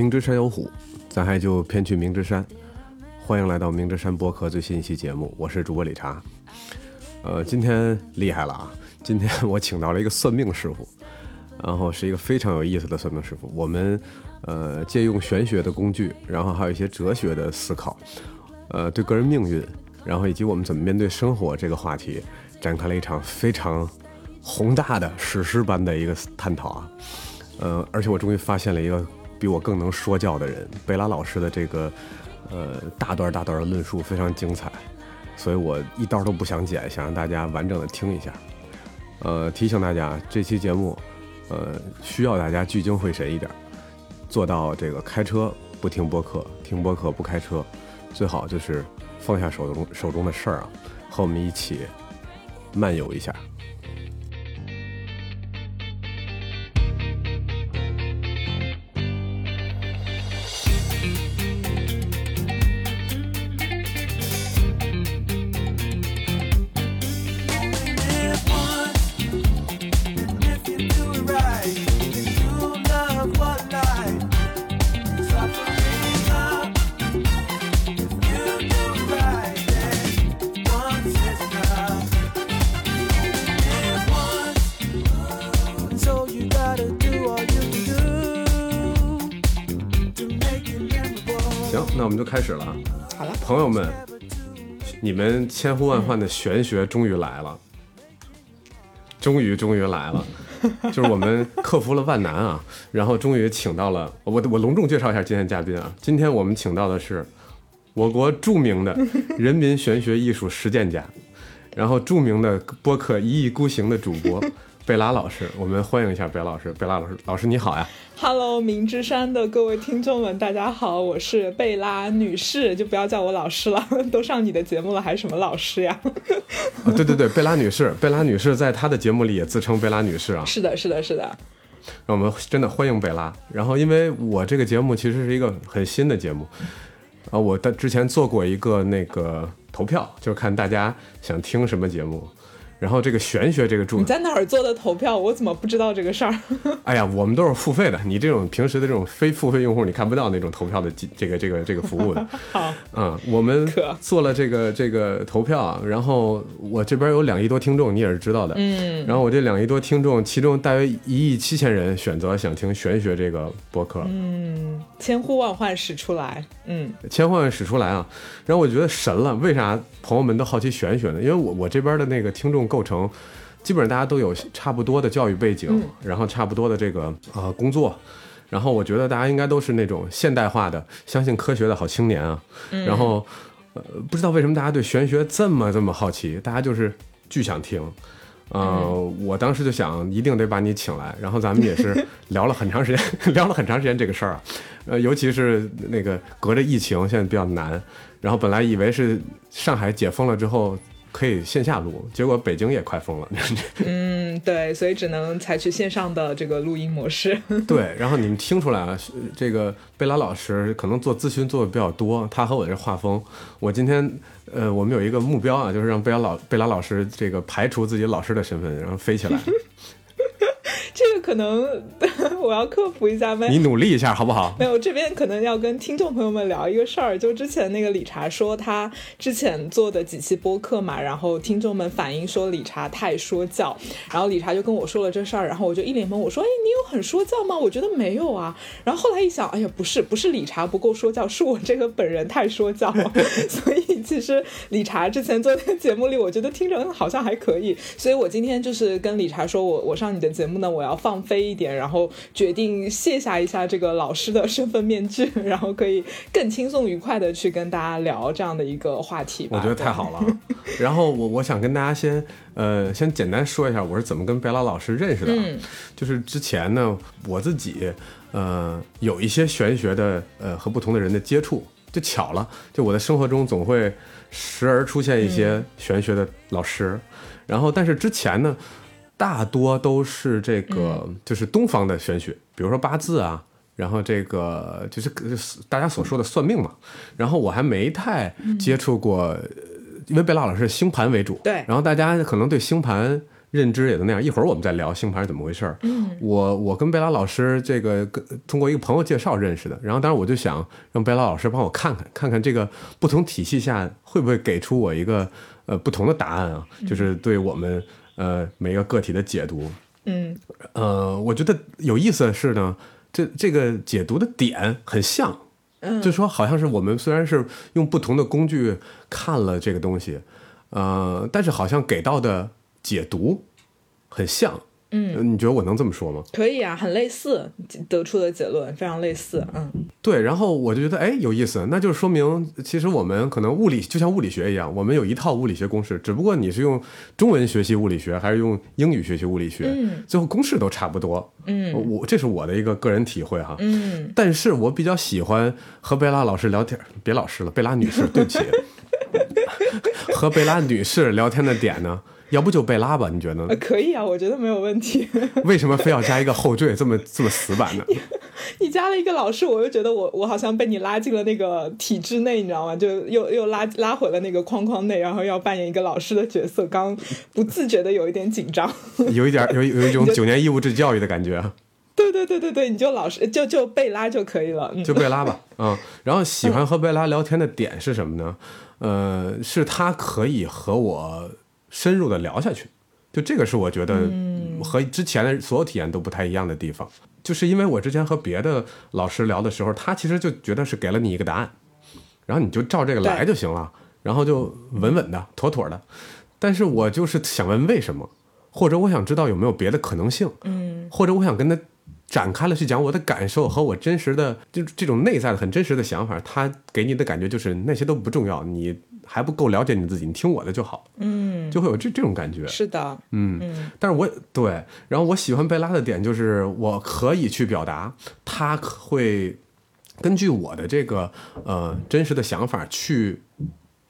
明知山有虎，咱还就偏去明知山。欢迎来到明知山播客最新一期节目，我是主播李查。呃，今天厉害了啊！今天我请到了一个算命师傅，然后是一个非常有意思的算命师傅。我们呃借用玄学的工具，然后还有一些哲学的思考，呃，对个人命运，然后以及我们怎么面对生活这个话题，展开了一场非常宏大的史诗般的一个探讨啊。呃，而且我终于发现了一个比我更能说教的人，贝拉老师的这个呃大段大段的论述非常精彩，所以我一刀都不想剪，想让大家完整的听一下。呃，提醒大家，这期节目呃需要大家聚精会神一点，做到这个开车不听播客，听播客不开车，最好就是放下手中手中的事儿啊，和我们一起漫游一下。们就开始了啊。好了，朋友们，你们千呼万唤的玄学终于来了，终于终于来了，就是我们克服了万难啊，然后终于请到了我，我隆重介绍一下今天嘉宾啊，今天我们请到的是我国著名的人民玄学艺术实践家，然后著名的播客一意孤行的主播贝拉老师，我们欢迎一下贝拉老师，贝拉老师，老师你好呀。Hello，明之山的各位听众们，大家好，我是贝拉女士，就不要叫我老师了，都上你的节目了，还什么老师呀？啊，对对对，贝拉女士，贝拉女士在她的节目里也自称贝拉女士啊。是的，是的，是的，让我们真的欢迎贝拉。然后，因为我这个节目其实是一个很新的节目，啊，我的之前做过一个那个投票，就是看大家想听什么节目。然后这个玄学这个你，在哪儿做的投票？我怎么不知道这个事儿？哎呀，我们都是付费的，你这种平时的这种非付费用户，你看不到那种投票的这个这个这个服务的。好，嗯，我们做了这个这个投票啊，然后我这边有两亿多听众，你也是知道的。嗯，然后我这两亿多听众，其中大约一亿七千人选择想听玄学这个博客，嗯，千呼万唤始出来，嗯千呼万唤始出来啊！然后我觉得神了，为啥朋友们都好奇玄学呢？因为我我这边的那个听众构成，基本上大家都有差不多的教育背景，嗯。然后差不多的这个呃工作，然后我觉得大家应该都是那种现代化的、相信科学的好青年啊。嗯。然后呃，不知道为什么大家对玄学这么这么好奇，大家就是巨想听。呃，嗯。我当时就想，一定得把你请来，然后咱们也是 聊了很长时间，聊了很长时间这个事儿啊，呃，尤其是那个隔着疫情，现在比较难，然后本来以为是上海解封了之后可以线下录，结果北京也快封了，嗯，对，所以只能采取线上的这个录音模式。对，然后你们听出来了，这个贝拉老师可能做咨询做的比较多，他和我这画风，我今天呃，我们有一个目标啊，就是让贝拉老贝拉老师这个排除自己老师的身份，然后飞起来。这个可能 我要科普一下呗。你努力一下好不好？没有，这边可能要跟听众朋友们聊一个事儿，就之前那个理查说他之前做的几期播客嘛，然后听众们反映说理查太说教，然后理查就跟我说了这事儿，然后我就一脸懵，我说：“哎，你有很说教吗？我觉得没有啊。”然后后来一想，哎呀，不是，不是理查不够说教，是我这个本人太说教了。所以其实理查之前做的节目里，我觉得听着好像还可以，所以我今天就是跟理查说我我上你的节目呢，我要放飞一点，然后决定卸下一下这个老师的身份面具，然后可以更轻松愉快的去跟大家聊这样的一个话题吧。我觉得太好了。然后我我想跟大家先呃先简单说一下我是怎么跟贝拉老师认识的、啊。嗯就是之前呢，我自己呃有一些玄学的呃和不同的人的接触，就巧了，就我的生活中总会时而出现一些玄学的老师，然后但是之前呢，大多都是这个、就是东方的玄学，比如说八字啊。然后这个就是大家所说的算命嘛，然后我还没太接触过，呃因为贝拉老师是星盘为主，对然后大家可能对星盘认知也都那样。一会儿我们再聊星盘是怎么回事儿。嗯，我我跟贝拉老师这个跟通过一个朋友介绍认识的，然后当时我就想让贝拉老师帮我看看，看看这个不同体系下会不会给出我一个呃不同的答案啊，就是对我们呃每个个体的解读。嗯，呃，我觉得有意思的是呢，这这个解读的点很像，嗯，就说好像是我们虽然是用不同的工具看了这个东西，呃，但是好像给到的解读很像。嗯，你觉得我能这么说吗？可以啊，很类似，得出的结论非常类似。嗯，对，然后我就觉得哎有意思，那就是说明其实我们可能物理就像物理学一样，我们有一套物理学公式，只不过你是用中文学习物理学还是用英语学习物理学，嗯最后公式都差不多。嗯我这是我的一个个人体会哈。嗯，但是我比较喜欢和贝拉老师聊天，别老师了，贝拉女士，对不起，和贝拉女士聊天的点呢，要不就贝拉吧？你觉得呢呃？可以啊，我觉得没有问题。为什么非要加一个后缀，这么这么死板呢？你加了一个老师，我又觉得我我好像被你拉进了那个体制内，你知道吗？就又又拉拉回了那个框框内，然后要扮演一个老师的角色，刚不自觉的有一点紧张。有一点有有一种九年义务制教育的感觉啊。对对对对对，你就老师就就贝拉就可以了。嗯，就贝拉吧，嗯，然后喜欢和贝拉聊天的点是什么呢？呃，是他可以和我深入的聊下去，就这个是我觉得和之前的所有体验都不太一样的地方。就是因为我之前和别的老师聊的时候，他其实就觉得是给了你一个答案，然后你就照这个来就行了，然后就稳稳的、妥妥的。但是我就是想问为什么，或者我想知道有没有别的可能性，嗯或者我想跟他展开了去讲我的感受和我真实的就这种内在的很真实的想法，他给你的感觉就是那些都不重要，你还不够了解你自己，你听我的就好，嗯，就会有这这种感觉。是的，嗯，嗯但是我对，然后我喜欢贝拉的点就是我可以去表达，他会根据我的这个呃真实的想法去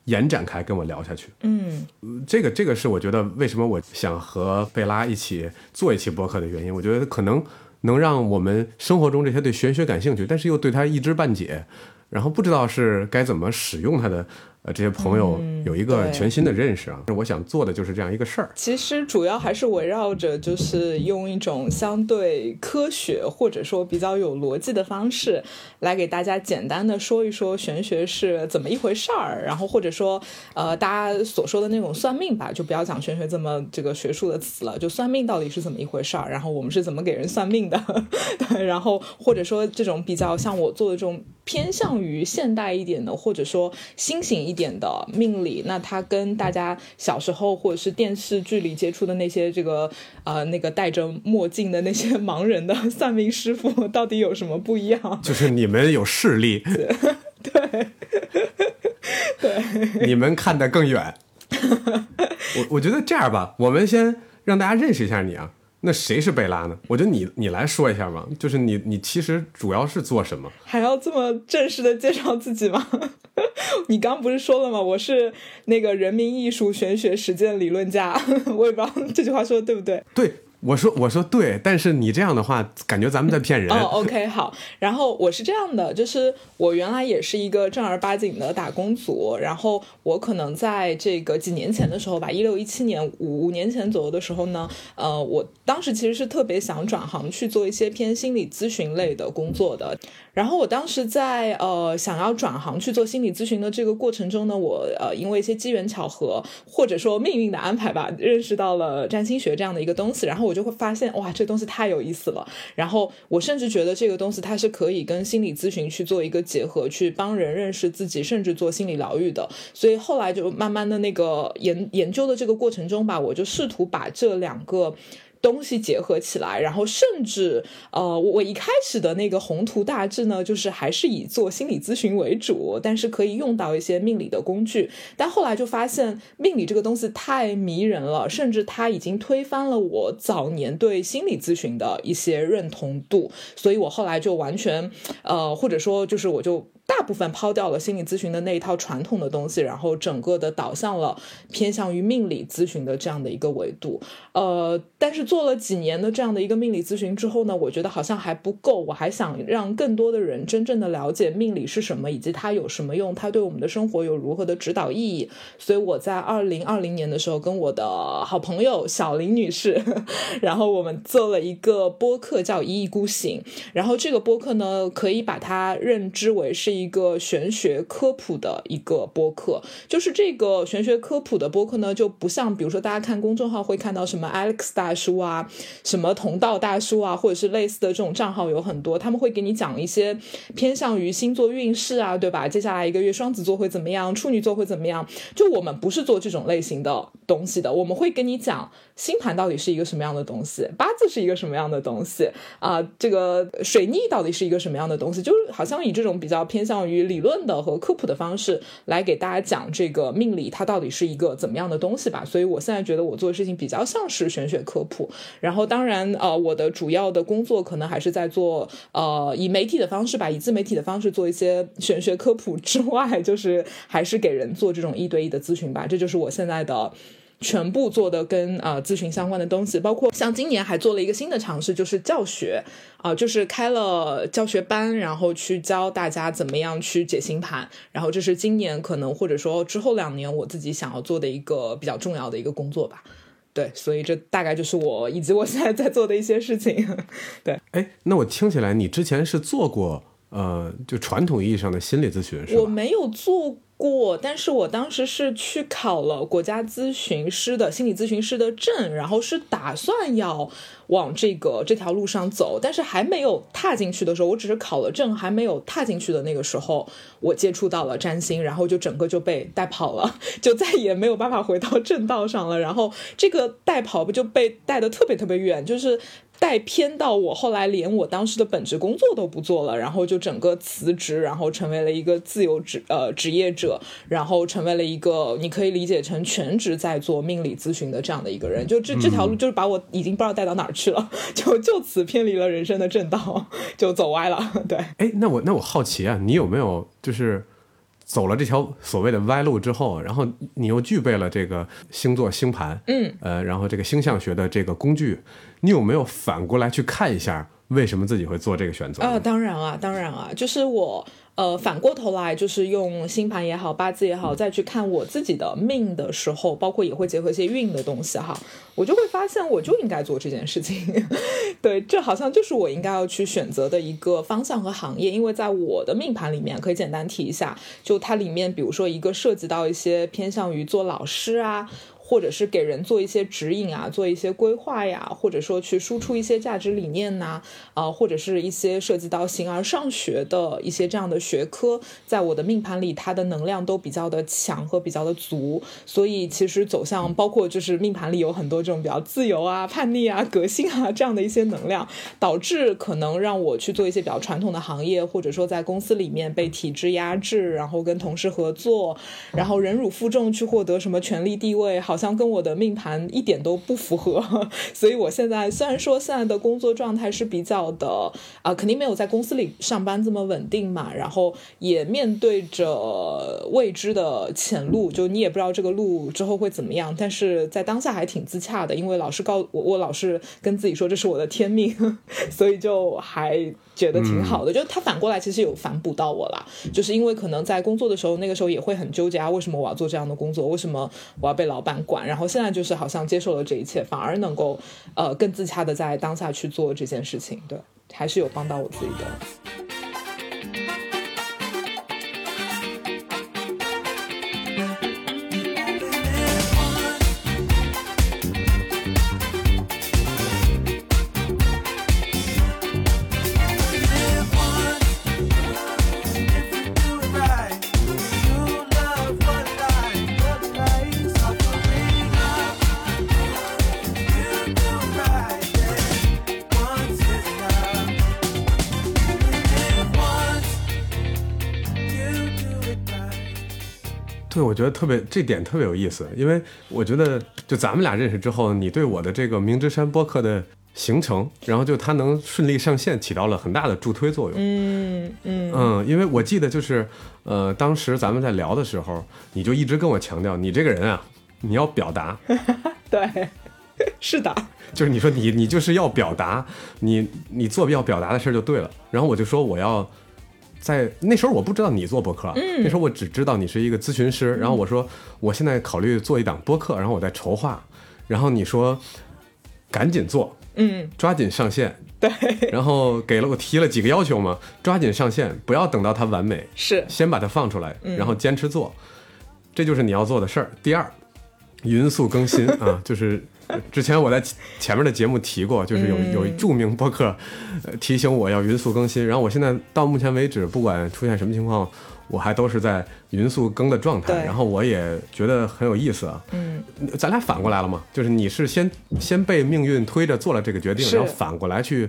延展开跟我聊下去。嗯这个这个是我觉得为什么我想和贝拉一起做一期播客的原因。我觉得可能能让我们生活中这些对玄学感兴趣，但是又对它一知半解，然后不知道是该怎么使用它的呃这些朋友嗯有一个全新的认识啊。我想做的就是这样一个事儿。其实主要还是围绕着，就是用一种相对科学或者说比较有逻辑的方式，来给大家简单的说一说玄学是怎么一回事儿，然后或者说呃大家所说的那种算命吧，就不要讲玄学这么这个学术的词了，就算命到底是怎么一回事儿，然后我们是怎么给人算命的，对，然后或者说这种比较像我做的这种偏向于现代一点的，或者说新型一点的命理，那他跟大家小时候或者是电视剧里接触的那些这个呃那个戴着墨镜的那些盲人的算命师傅到底有什么不一样？就是你们有势力，对，对，你们看得更远。我我觉得这样吧，我们先让大家认识一下你啊。那谁是贝拉呢？我觉得你你来说一下吧，就是你你其实主要是做什么？还要这么正式的介绍自己吗？你刚不是说了吗？我是那个人民艺术玄学实践理论家，我也不知道这句话说的对不对。对，我说我说对，但是你这样的话，感觉咱们在骗人。哦，OK，好。然后我是这样的，就是我原来也是一个正儿八经的打工族，然后我可能在这个几年前的时候吧，一六一七年五五年前左右的时候呢，呃，我当时其实是特别想转行去做一些偏心理咨询类的工作的。然后我当时在呃想要转行去做心理咨询的这个过程中呢，我呃因为一些机缘巧合或者说命运的安排吧，认识到了占星学这样的一个东西，然后我就会发现哇，这东西太有意思了。然后我甚至觉得这个东西它是可以跟心理咨询去做一个结合，去帮人认识自己，甚至做心理疗愈的。所以后来就慢慢的那个研研究的这个过程中吧，我就试图把这两个。东西结合起来，然后甚至呃，我我一开始的那个宏图大志呢，就是还是以做心理咨询为主，但是可以用到一些命理的工具。但后来就发现命理这个东西太迷人了，甚至它已经推翻了我早年对心理咨询的一些认同度，所以我后来就完全呃，或者说就是我就。大部分抛掉了心理咨询的那一套传统的东西，然后整个的导向了偏向于命理咨询的这样的一个维度。呃，但是做了几年的这样的一个命理咨询之后呢，我觉得好像还不够，我还想让更多的人真正的了解命理是什么，以及它有什么用，它对我们的生活有如何的指导意义。所以我在二零二零年的时候，跟我的好朋友小林女士，然后我们做了一个播客叫《一意孤行》，然后这个播客呢，可以把它认知为是一一个玄学科普的一个播客。就是这个玄学科普的播客呢，就不像比如说大家看公众号会看到什么 Alex 大叔啊，什么同道大叔啊，或者是类似的这种账号有很多，他们会给你讲一些偏向于星座运势啊，对吧？接下来一个月双子座会怎么样，处女座会怎么样？就我们不是做这种类型的东西的，我们会跟你讲星盘到底是一个什么样的东西，八字是一个什么样的东西啊，这个水逆到底是一个什么样的东西，就是好像以这种比较偏向于理论的和科普的方式来给大家讲这个命理它到底是一个怎么样的东西吧。所以我现在觉得我做的事情比较像是玄学科普，然后当然呃，我的主要的工作可能还是在做呃以媒体的方式吧，以自媒体的方式做一些玄学科普之外，就是还是给人做这种一对一的咨询吧，这就是我现在的。全部做的跟呃咨询相关的东西，包括像今年还做了一个新的尝试，就是教学啊、就是开了教学班，然后去教大家怎么样去解星盘，然后这是今年可能或者说之后两年我自己想要做的一个比较重要的一个工作吧。对，所以这大概就是我以及我现在在做的一些事情。对，哎，那我听起来你之前是做过呃，就传统意义上的心理咨询是吧？我没有做过，但是我当时是去考了国家咨询师的心理咨询师的证，然后是打算要往这个这条路上走，但是还没有踏进去的时候，我只是考了证，还没有踏进去的那个时候，我接触到了占星，然后就整个就被带跑了，就再也没有办法回到正道上了。然后这个带跑不就被带的特别特别远，就是。带偏到我后来连我当时的本职工作都不做了，然后就整个辞职，然后成为了一个自由职呃职业者，然后成为了一个你可以理解成全职在做命理咨询的这样的一个人。就这这条路就是把我已经不知道带到哪儿去了，就就此偏离了人生的正道，就走歪了。对，哎，那我那我好奇啊，你有没有就是走了这条所谓的歪路之后，然后你又具备了这个星座星盘，嗯，呃，然后这个星象学的这个工具，你有没有反过来去看一下为什么自己会做这个选择？啊，当然啊，当然啊，就是我呃反过头来，就是用星盘也好，八字也好，再去看我自己的命的时候，包括也会结合一些运的东西哈，我就会发现我就应该做这件事情。对，这好像就是我应该要去选择的一个方向和行业，因为在我的命盘里面，可以简单提一下，就它里面比如说一个涉及到一些偏向于做老师啊。或者是给人做一些指引啊，做一些规划呀，或者说去输出一些价值理念呐、啊，或者是一些涉及到形而上学的一些这样的学科，在我的命盘里，它的能量都比较的强和比较的足，所以其实走向包括就是命盘里有很多这种比较自由啊、叛逆啊、革新啊这样的一些能量，导致可能让我去做一些比较传统的行业，或者说在公司里面被体制压制，然后跟同事合作，然后忍辱负重去获得什么权力地位，好像跟我的命盘一点都不符合。所以我现在虽然说现在的工作状态是比较的啊、肯定没有在公司里上班这么稳定嘛，然后也面对着未知的前路，就你也不知道这个路之后会怎么样，但是在当下还挺自洽的，因为老师告我，我老是跟自己说这是我的天命，所以就还觉得挺好的。就他反过来其实有反哺到我啦，就是因为可能在工作的时候，那个时候也会很纠结啊，为什么我要做这样的工作？为什么我要被老板管？然后现在就是好像接受了这一切，反而能够呃更自洽的在当下去做这件事情，对，还是有帮到我自己的。觉得特别这点特别有意思，因为我觉得就咱们俩认识之后，你对我的这个明之山播客的形成，然后就它能顺利上线，起到了很大的助推作用。嗯嗯嗯，因为我记得就是，呃，当时咱们在聊的时候，你就一直跟我强调，你这个人啊，你要表达，对，是的，就是你说你你就是要表达，你你做要表达的事儿就对了。然后我就说我要在那时候我不知道你做播客，那时候我只知道你是一个咨询师。然后我说我现在考虑做一档播客，然后我在筹划。然后你说赶紧做，嗯，抓紧上线。对，然后给了我提了几个要求嘛，抓紧上线，不要等到它完美，是先把它放出来，然后坚持做，这就是你要做的事儿。第二，匀速更新啊，就是之前我在前面的节目提过，就是有有著名播客、呃、提醒我要匀速更新，然后我现在到目前为止，不管出现什么情况，我还都是在匀速更的状态，然后我也觉得很有意思啊。嗯，咱俩反过来了嘛，就是你是先先被命运推着做了这个决定，然后反过来去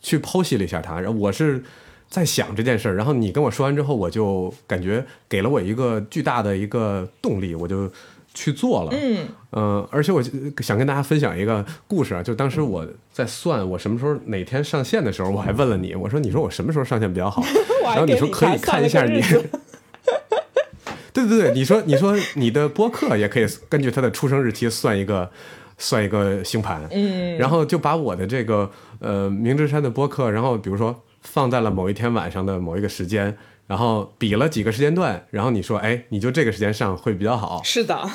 去剖析了一下它，然后我是在想这件事儿，然后你跟我说完之后，我就感觉给了我一个巨大的一个动力，我就去做了。嗯呃，而且我想跟大家分享一个故事啊，就当时我在算我什么时候哪天上线的时候，我还问了你，我说你说我什么时候上线比较好？然后你说可以看一下你 对对对，你说你说你的播客也可以根据他的出生日期算一个算一个星盘，嗯，然后就把我的这个呃明之山的播客，然后比如说放在了某一天晚上的某一个时间，然后比了几个时间段，然后你说哎，你就这个时间上会比较好，是的。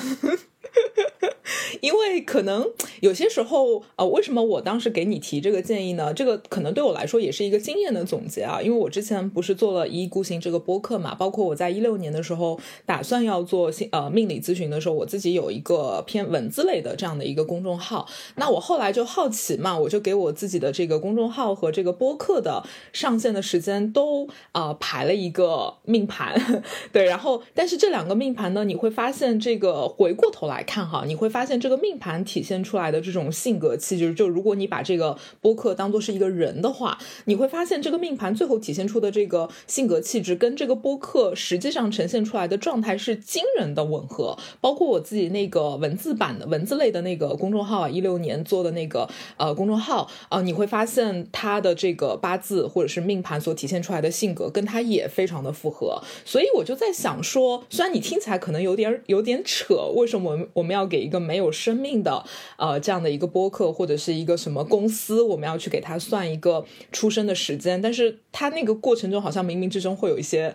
因为可能有些时候，呃，为什么我当时给你提这个建议呢？这个可能对我来说也是一个经验的总结啊。因为我之前不是做了一意孤行这个播客嘛，包括我在一六年的时候打算要做呃命理咨询的时候，我自己有一个偏文字类的这样的一个公众号。那我后来就好奇嘛，我就给我自己的这个公众号和这个播客的上线的时间都呃排了一个命盘，对，然后但是这两个命盘呢，你会发现这个回过头来看哈，你会发现这个命盘体现出来的这种性格气质，就如果你把这个播客当做是一个人的话，你会发现这个命盘最后体现出的这个性格气质跟这个播客实际上呈现出来的状态是惊人的吻合。包括我自己那个文字版的文字类的那个公众号啊，一六年做的那个呃公众号啊、你会发现他的这个八字或者是命盘所体现出来的性格跟他也非常的符合。所以我就在想说，虽然你听起来可能有点有点扯，为什么我们要给一个没有生命的呃这样的一个播客或者是一个什么公司，我们要去给他算一个出生的时间？但是他那个过程中好像冥冥之中会有一些。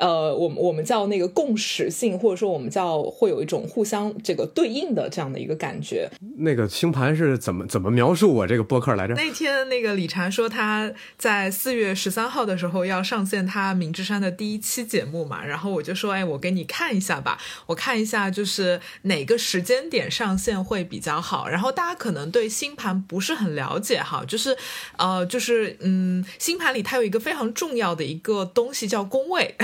呃，我们我们叫那个共识性，或者说我们叫会有一种互相这个对应的这样的一个感觉。那个星盘是怎么怎么描述我这个播客来着？那天那个李禅说他在四月十三号的时候要上线他明之山的第一期节目嘛，然后我就说，哎，我给你看一下吧，我看一下就是哪个时间点上线会比较好。然后大家可能对星盘不是很了解哈，就是呃，就是嗯，星盘里它有一个非常重要的一个东西叫宫位。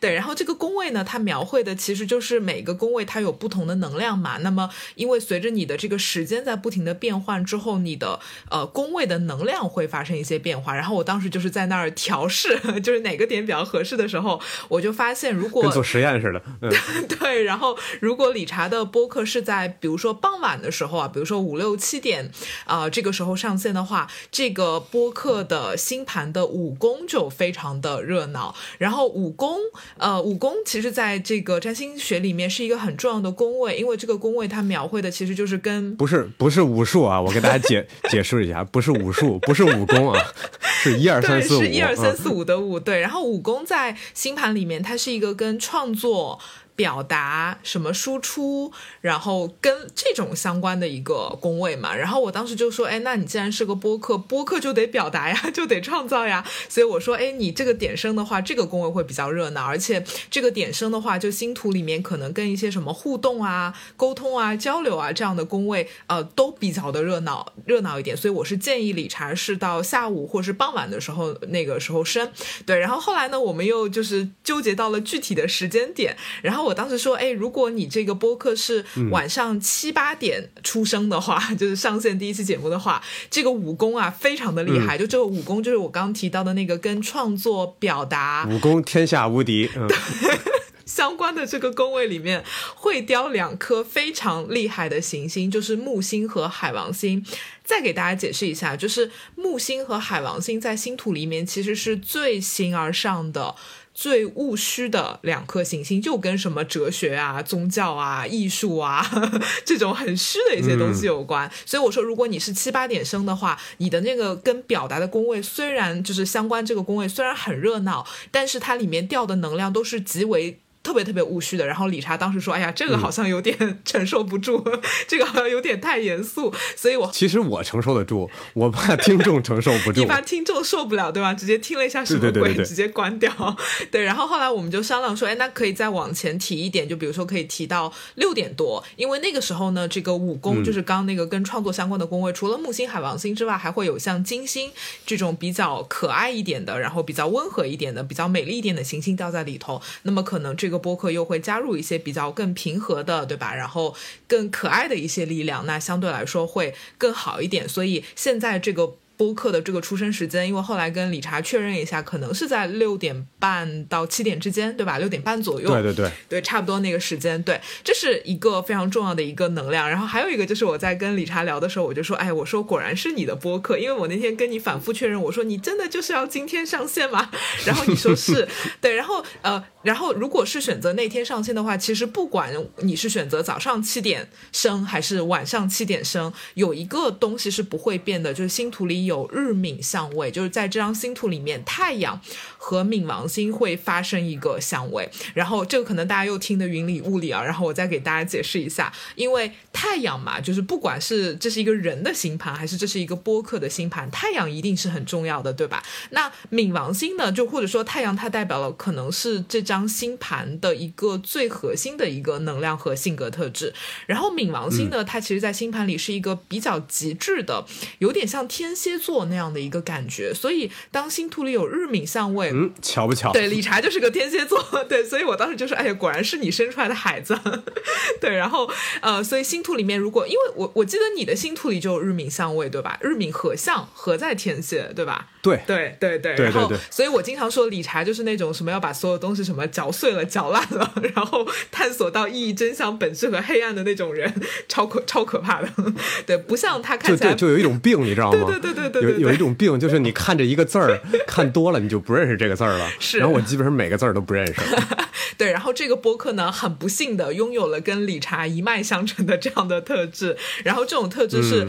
对，然后这个宫位呢，它描绘的其实就是每个宫位它有不同的能量嘛。那么，因为随着你的这个时间在不停的变换之后，你的呃宫位的能量会发生一些变化。然后我当时就是在那儿调试，就是哪个点比较合适的时候，我就发现如果跟做实验似的，嗯、对，然后如果理查的播客是在比如说傍晚的时候啊，比如说五六七点啊、呃、这个时候上线的话，这个播客的星盘的五宫就非常的热闹。然后五宫。呃，五宫其实在这个占星学里面是一个很重要的宫位，因为这个宫位它描绘的其实就是跟不是不是武术啊，我给大家解 解释一下，不是武术，不是武功啊，是一二三四五，是一二三四五的五，对。然后武功在星盘里面，它是一个跟创作。表达什么输出，然后跟这种相关的一个宫位嘛，然后我当时就说，哎，那你既然是个播客，播客就得表达呀，就得创造呀，所以我说，哎，你这个点生的话，这个宫位会比较热闹，而且这个点生的话，就星图里面可能跟一些什么互动啊、沟通啊、交流啊这样的宫位，呃，都比较的热闹热闹一点，所以我是建议理查是到下午或是傍晚的时候那个时候生，对，然后后来呢，我们又就是纠结到了具体的时间点，然后。我当时说，哎，如果你这个播客是晚上七八点出生的话，嗯、就是上线第一期节目的话，这个武功啊非常的厉害。嗯、就这个武功，就是我刚提到的那个跟创作表达，武功天下无敌。嗯、相关的这个宫位里面会雕两颗非常厉害的行星，就是木星和海王星。再给大家解释一下，就是木星和海王星在星图里面其实是最形而上的。最务虚的两颗行星，就跟什么哲学啊、宗教啊、艺术啊 这种很虚的一些东西有关。所以我说，如果你是七八点生的话，你的那个跟表达的宫位虽然就是相关，这个宫位虽然很热闹，但是它里面掉的能量都是极为。特别特别务虚的，然后理查当时说：“哎呀，这个好像有点承受不住，这个好像有点太严肃。”所以，我其实我承受得住，我怕听众承受不住。一般听众受不了，对吧？直接听了一下什么鬼，直接关掉。对，然后后来我们就商量说：“哎，那可以再往前提一点，就比如说可以提到六点多，因为那个时候呢，这个五宫就是刚那个跟创作相关的宫位，除了木星、海王星之外，还会有像金星这种比较可爱一点的，然后比较温和一点的、比较美丽一点的行星掉在里头。那么可能这播客又会加入一些比较更平和的，对吧？然后更可爱的一些力量，那相对来说会更好一点。所以现在这个。播客的这个出生时间，因为后来跟理查确认一下，可能是在六点半到七点之间，对吧？六点半左右，对对对，对，差不多那个时间，对，这是一个非常重要的一个能量。然后还有一个就是我在跟理查聊的时候，我就说，哎，我说果然是你的播客，因为我那天跟你反复确认，我说你真的就是要今天上线吗？然后你说是对，然后呃，然后如果是选择那天上线的话，其实不管你是选择早上七点升还是晚上七点升，有一个东西是不会变的，就是星图里。有日冥相位，就是在这张星图里面，太阳和冥王星会发生一个相位。然后这个可能大家又听得云里雾里啊。然后我再给大家解释一下，因为太阳嘛，就是不管是这是一个人的星盘，还是这是一个播客的星盘，太阳一定是很重要的，对吧？那冥王星呢，就或者说太阳，它代表了可能是这张星盘的一个最核心的一个能量和性格特质。然后冥王星呢，它其实在星盘里是一个比较极致的，有点像天蝎。座那样的一个感觉，所以当星图里有日冥相位，嗯，巧不巧？对，理查就是个天蝎座，对，所以我当时就说，哎呀，果然是你生出来的孩子，对，然后呃，所以星图里面，如果因为我我记得你的星图里就有日冥相位，对吧？日冥合相合在天蝎，对吧？对对对对，然后，所以我经常说理查就是那种什么要把所有东西什么嚼碎了、嚼烂了，然后探索到意义、真相、本质和黑暗的那种人，超可超可怕的。对，不像他看起来就有一种病，你知道吗？对对对对对，有有一种病，就是你看着一个字儿 看多了，你就不认识这个字儿了。是，然后我基本上每个字儿都不认识。对，然后这个播客呢，很不幸的拥有了跟理查一脉相承的这样的特质，然后这种特质是。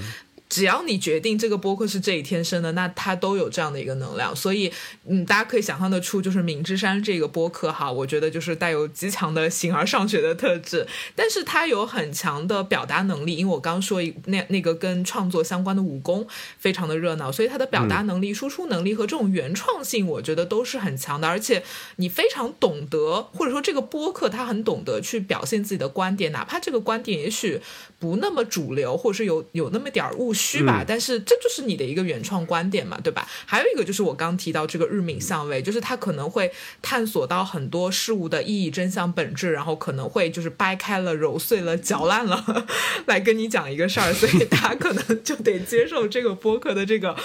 只要你决定这个播客是这一天生的，那它都有这样的一个能量，所以嗯，大家可以想象得出，就是明之山这个播客哈，我觉得就是带有极强的形而上学的特质，但是它有很强的表达能力，因为我刚说那 那个跟创作相关的武功非常的热闹，所以它的表达能力、输出能力和这种原创性，我觉得都是很强的，而且你非常懂得，或者说这个播客它很懂得去表现自己的观点，哪怕这个观点也许不那么主流，或者是有有那么点儿误。虚吧，但是这就是你的一个原创观点嘛，对吧？还有一个就是我刚提到这个日敏相位，就是他可能会探索到很多事物的意义、真相、本质，然后可能会就是掰开了、揉碎了、嚼烂了，来跟你讲一个事儿，所以他可能就得接受这个播客的这个，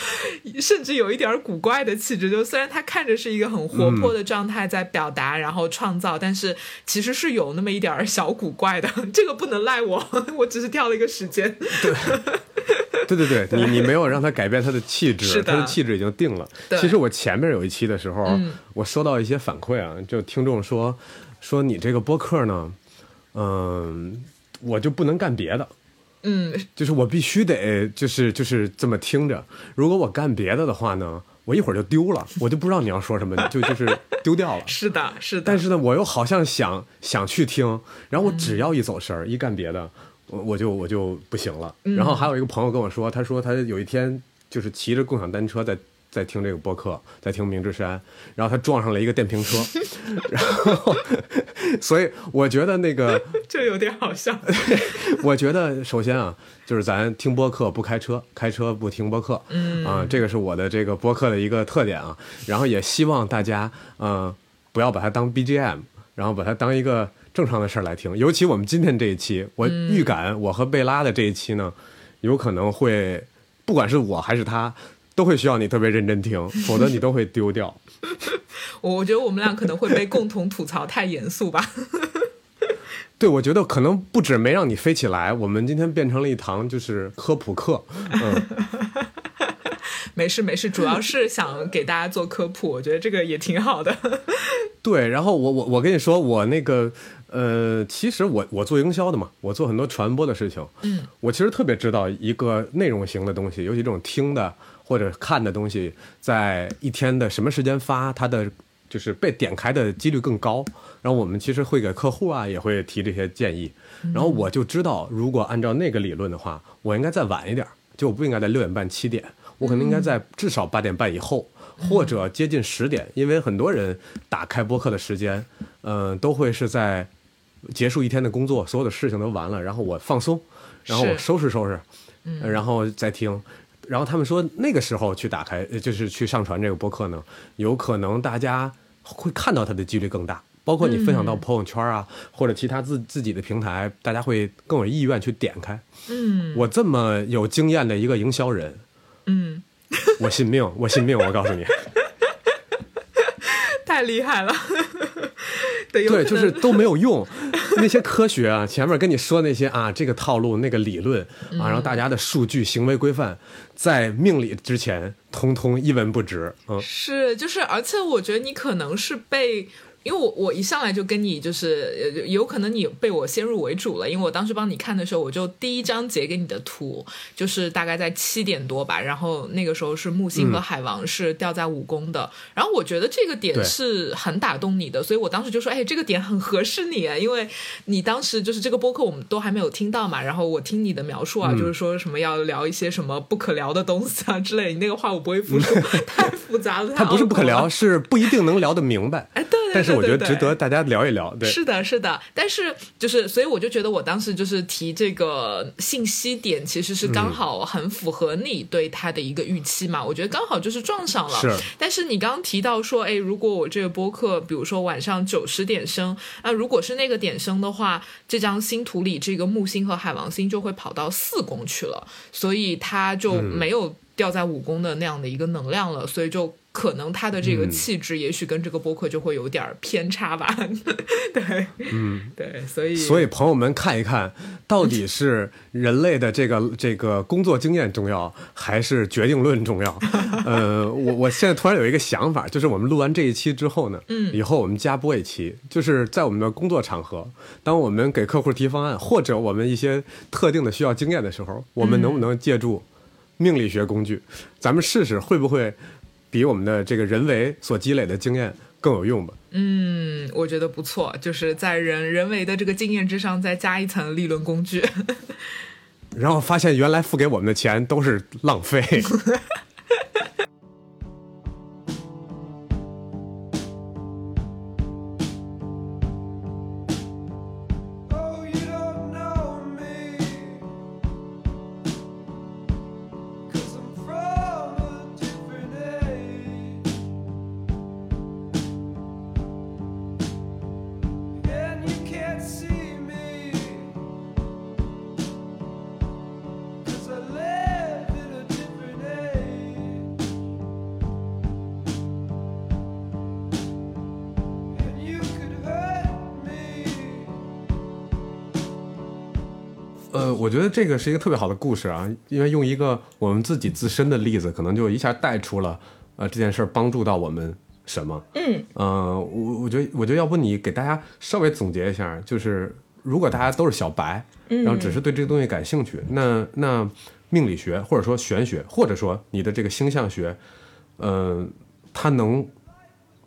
甚至有一点古怪的气质。就虽然他看着是一个很活泼的状态在表达，然后创造，但是其实是有那么一点小古怪的。这个不能赖我，我只是挑了一个时间。对。对对 对，你你没有让他改变他的气质，他的气质已经定了。其实我前面有一期的时候，我收到一些反馈啊，就听众说说你这个播客呢，嗯，我就不能干别的，嗯，就是我必须得就是就是这么听着。如果我干别的的话呢，我一会儿就丢了，我就不知道你要说什么，就就是丢掉了。是的，是的。但是呢，我又好像想想去听，然后我只要一走神儿，一干别的。我我就我就不行了，然后还有一个朋友跟我说，他说他有一天就是骑着共享单车在在听这个播客，在听明之山，然后他撞上了一个电瓶车，然后所以我觉得那个 这有点好笑。我觉得首先啊，就是咱听播客不开车，开车不听播客，嗯啊，这个是我的这个播客的一个特点啊。然后也希望大家嗯不要把它当 BGM，然后把它当一个。正常的事儿来听，尤其我们今天这一期，我预感我和贝拉的这一期呢，有可能会，不管是我还是他，都会需要你特别认真听，否则你都会丢掉。我我觉得我们俩可能会被共同吐槽太严肃吧。对，我觉得可能不止没让你飞起来，我们今天变成了一堂就是科普课。嗯，没事没事，主要是想给大家做科普，我觉得这个也挺好的。对，然后我我我跟你说，我那个呃，其实我我做营销的嘛，我做很多传播的事情。嗯，我其实特别知道一个内容型的东西，尤其这种听的或者看的东西，在一天的什么时间发，它的就是被点开的几率更高。然后我们其实会给客户啊，也会提这些建议。然后我就知道，如果按照那个理论的话，我应该再晚一点，就我不应该在六点半七点，我可能应该在至少八点半以后，或者接近十点，因为很多人打开播客的时间，嗯、都会是在结束一天的工作，所有的事情都完了，然后我放松，然后我收拾收拾，嗯然后再听。然后他们说那个时候去打开，呃就是去上传这个播客呢，有可能大家会看到它的几率更大。包括你分享到朋友圈啊，或者其他自自己的平台，大家会更有意愿去点开。嗯我这么有经验的一个营销人，嗯，我信命，我信命，我告诉你，太厉害了。对，就是都没有用。那些科学啊，前面跟你说那些啊，这个套路、那个理论嗯啊，然后大家的数据、行为规范，在命理之前，通通一文不值。嗯，是，就是，而且我觉得你可能是被。因为我我一上来就跟你就是呃有可能你被我先入为主了，因为我当时帮你看的时候，我就第一张截给你的图，就是大概在七点多吧，然后那个时候是木星和海王是掉在五宫的，然后我觉得这个点是很打动你的，所以我当时就说，哎，这个点很合适你，因为你当时就是这个播客我们都还没有听到嘛，然后我听你的描述啊，就是说什么要聊一些什么不可聊的东西啊之类，你那个话我不会复述，太复杂了，它不是不可聊。是不一定能聊得明白。哎，对对对但是我觉得值得大家聊一聊。对，是的，是的，但是就是，所以我就觉得我当时就是提这个信息点，其实是嗯刚好很符合你对他的一个预期嘛。我觉得刚好就是撞上了。是但是你刚刚提到说，哎，如果我这个播客，比如说晚上九十点升，那如果是那个点升的话，这张星图里这个木星和海王星就会跑到四宫去了，所以它就嗯没有掉在武功的那样的一个能量了，所以就。可能他的这个嗯气质，也许跟这个播客就会有点儿偏差吧。对，嗯，对，所以所以朋友们看一看，到底是人类的这个这个工作经验重要，还是决定论重要？呃，我我现在突然有一个想法，就是我们录完这一期之后呢，嗯，以后我们加播一期，就是在我们的工作场合，当我们给客户提方案，或者我们一些特定的需要经验的时候，我们能不能借助命理学工具，咱们试试会不会比我们的这个人为所积累的经验更有用吧？嗯，我觉得不错，就是在人人为的这个经验之上再加一层理论工具。然后发现原来付给我们的钱都是浪费。这个是一个特别好的故事啊，因为用一个我们自己自身的例子，可能就一下带出了呃这件事儿帮助到我们什么。嗯，呃，我我觉得我觉得要不你给大家稍微总结一下，就是如果大家都是小白，然后只是对这个东西感兴趣，那那命理学或者说玄学，或者说你的这个星象学，呃，它能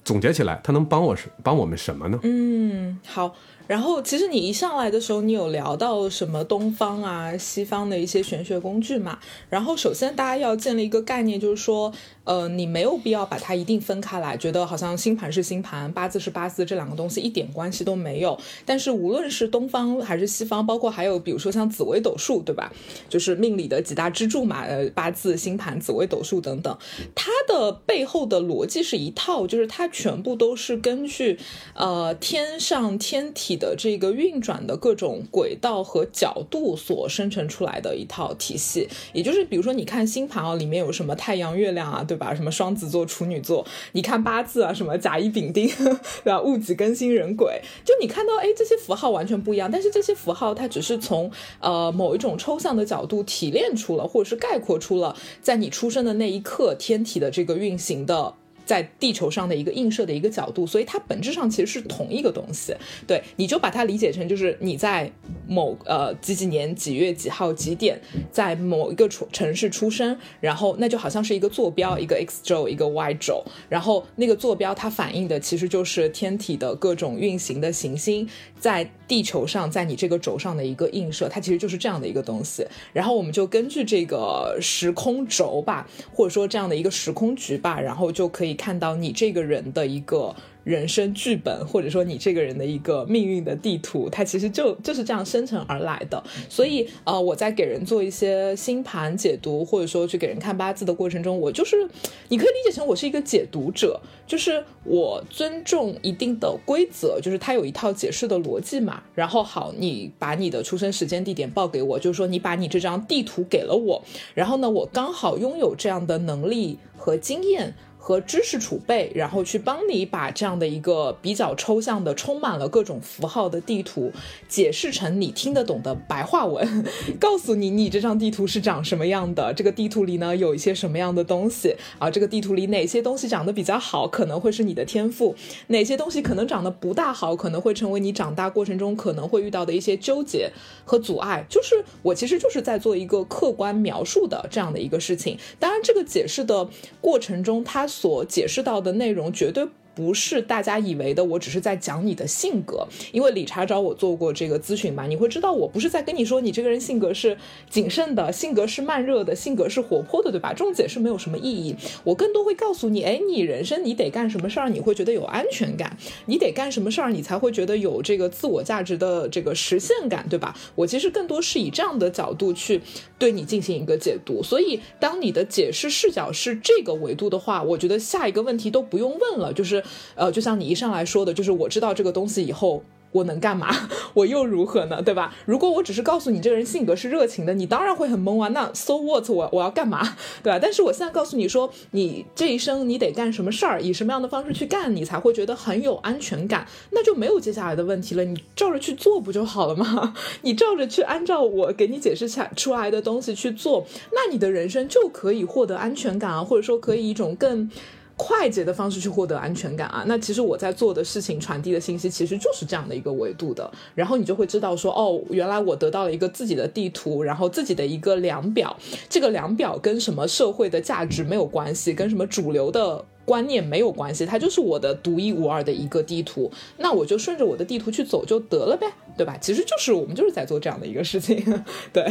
总结起来，它能帮我是帮我们什么呢？嗯，好。然后，其实你一上来的时候，你有聊到什么东方啊、西方的一些玄学工具嘛？然后，首先大家要建立一个概念，就是说，呃，你没有必要把它一定分开来，觉得好像星盘是星盘，八字是八字，这两个东西一点关系都没有。但是，无论是东方还是西方，包括还有比如说像紫微斗数，对吧？就是命理的几大支柱嘛，呃，八字、星盘、紫微斗数等等，它的背后的逻辑是一套，就是它全部都是根据呃天上天体的这个运转的各种轨道和角度所生成出来的一套体系。也就是比如说，你看星盘啊，里面有什么太阳、月亮啊，对吧？什么双子座、处女座，你看八字啊，什么甲乙丙丁，对吧？戊己庚辛壬癸，就你看到哎这些符号完全不一样，但是这些符号它只是从呃某一种抽象的角度提炼出了，或者是概括出了在你出生的那一刻天体的这个运行的。在地球上的一个映射的一个角度，所以它本质上其实是同一个东西。对，你就把它理解成就是你在某呃几几年几月几号几点，在某一个城城市出生，然后那就好像是一个坐标，一个 x 轴，一个 y 轴，然后那个坐标它反映的其实就是天体的各种运行的行星在地球上，在你这个轴上的一个映射，它其实就是这样的一个东西。然后我们就根据这个时空轴吧，或者说这样的一个时空局吧，然后就可以看到你这个人的一个人生剧本，或者说你这个人的一个命运的地图，它其实就就是这样生成而来的。所以呃，我在给人做一些星盘解读，或者说去给人看八字的过程中，我就是你可以理解成我是一个解读者，就是我尊重一定的规则，就是它有一套解释的逻辑嘛。然后好，你把你的出生时间地点报给我，就是说你把你这张地图给了我，然后呢，我刚好拥有这样的能力和经验。和知识储备，然后去帮你把这样的一个比较抽象的、充满了各种符号的地图解释成你听得懂的白话文，告诉你你这张地图是长什么样的，这个地图里呢有一些什么样的东西啊，这个地图里哪些东西长得比较好，可能会是你的天赋；哪些东西可能长得不大好，可能会成为你长大过程中可能会遇到的一些纠结和阻碍。就是我其实就是在做一个客观描述的这样的一个事情。当然，这个解释的过程中，它所解释到的内容绝对。不是大家以为的，我只是在讲你的性格，因为理查找我做过这个咨询嘛，你会知道我不是在跟你说你这个人性格是谨慎的，性格是慢热的，性格是活泼的，对吧？这种解释没有什么意义，我更多会告诉你，哎，你人生你得干什么事儿，你会觉得有安全感，你得干什么事儿，你才会觉得有这个自我价值的这个实现感，对吧？我其实更多是以这样的角度去对你进行一个解读，所以当你的解释视角是这个维度的话，我觉得下一个问题都不用问了，就是。呃，就像你一上来说的，就是我知道这个东西以后我能干嘛，我又如何呢？对吧？如果我只是告诉你这个人性格是热情的，你当然会很懵啊。那 so what？我我要干嘛？对吧？但是我现在告诉你说，你这一生你得干什么事儿，以什么样的方式去干，你才会觉得很有安全感，那就没有接下来的问题了。你照着去做不就好了吗？你照着去按照我给你解释下出来的东西去做，那你的人生就可以获得安全感啊，或者说可以一种更。快捷的方式去获得安全感啊，那其实我在做的事情传递的信息其实就是这样的一个维度的，然后你就会知道说，哦，原来我得到了一个自己的地图，然后自己的一个量表，这个量表跟什么社会的价值没有关系，跟什么主流的观念没有关系，它就是我的独一无二的一个地图，那我就顺着我的地图去走就得了呗，对吧？其实就是我们就是在做这样的一个事情，对。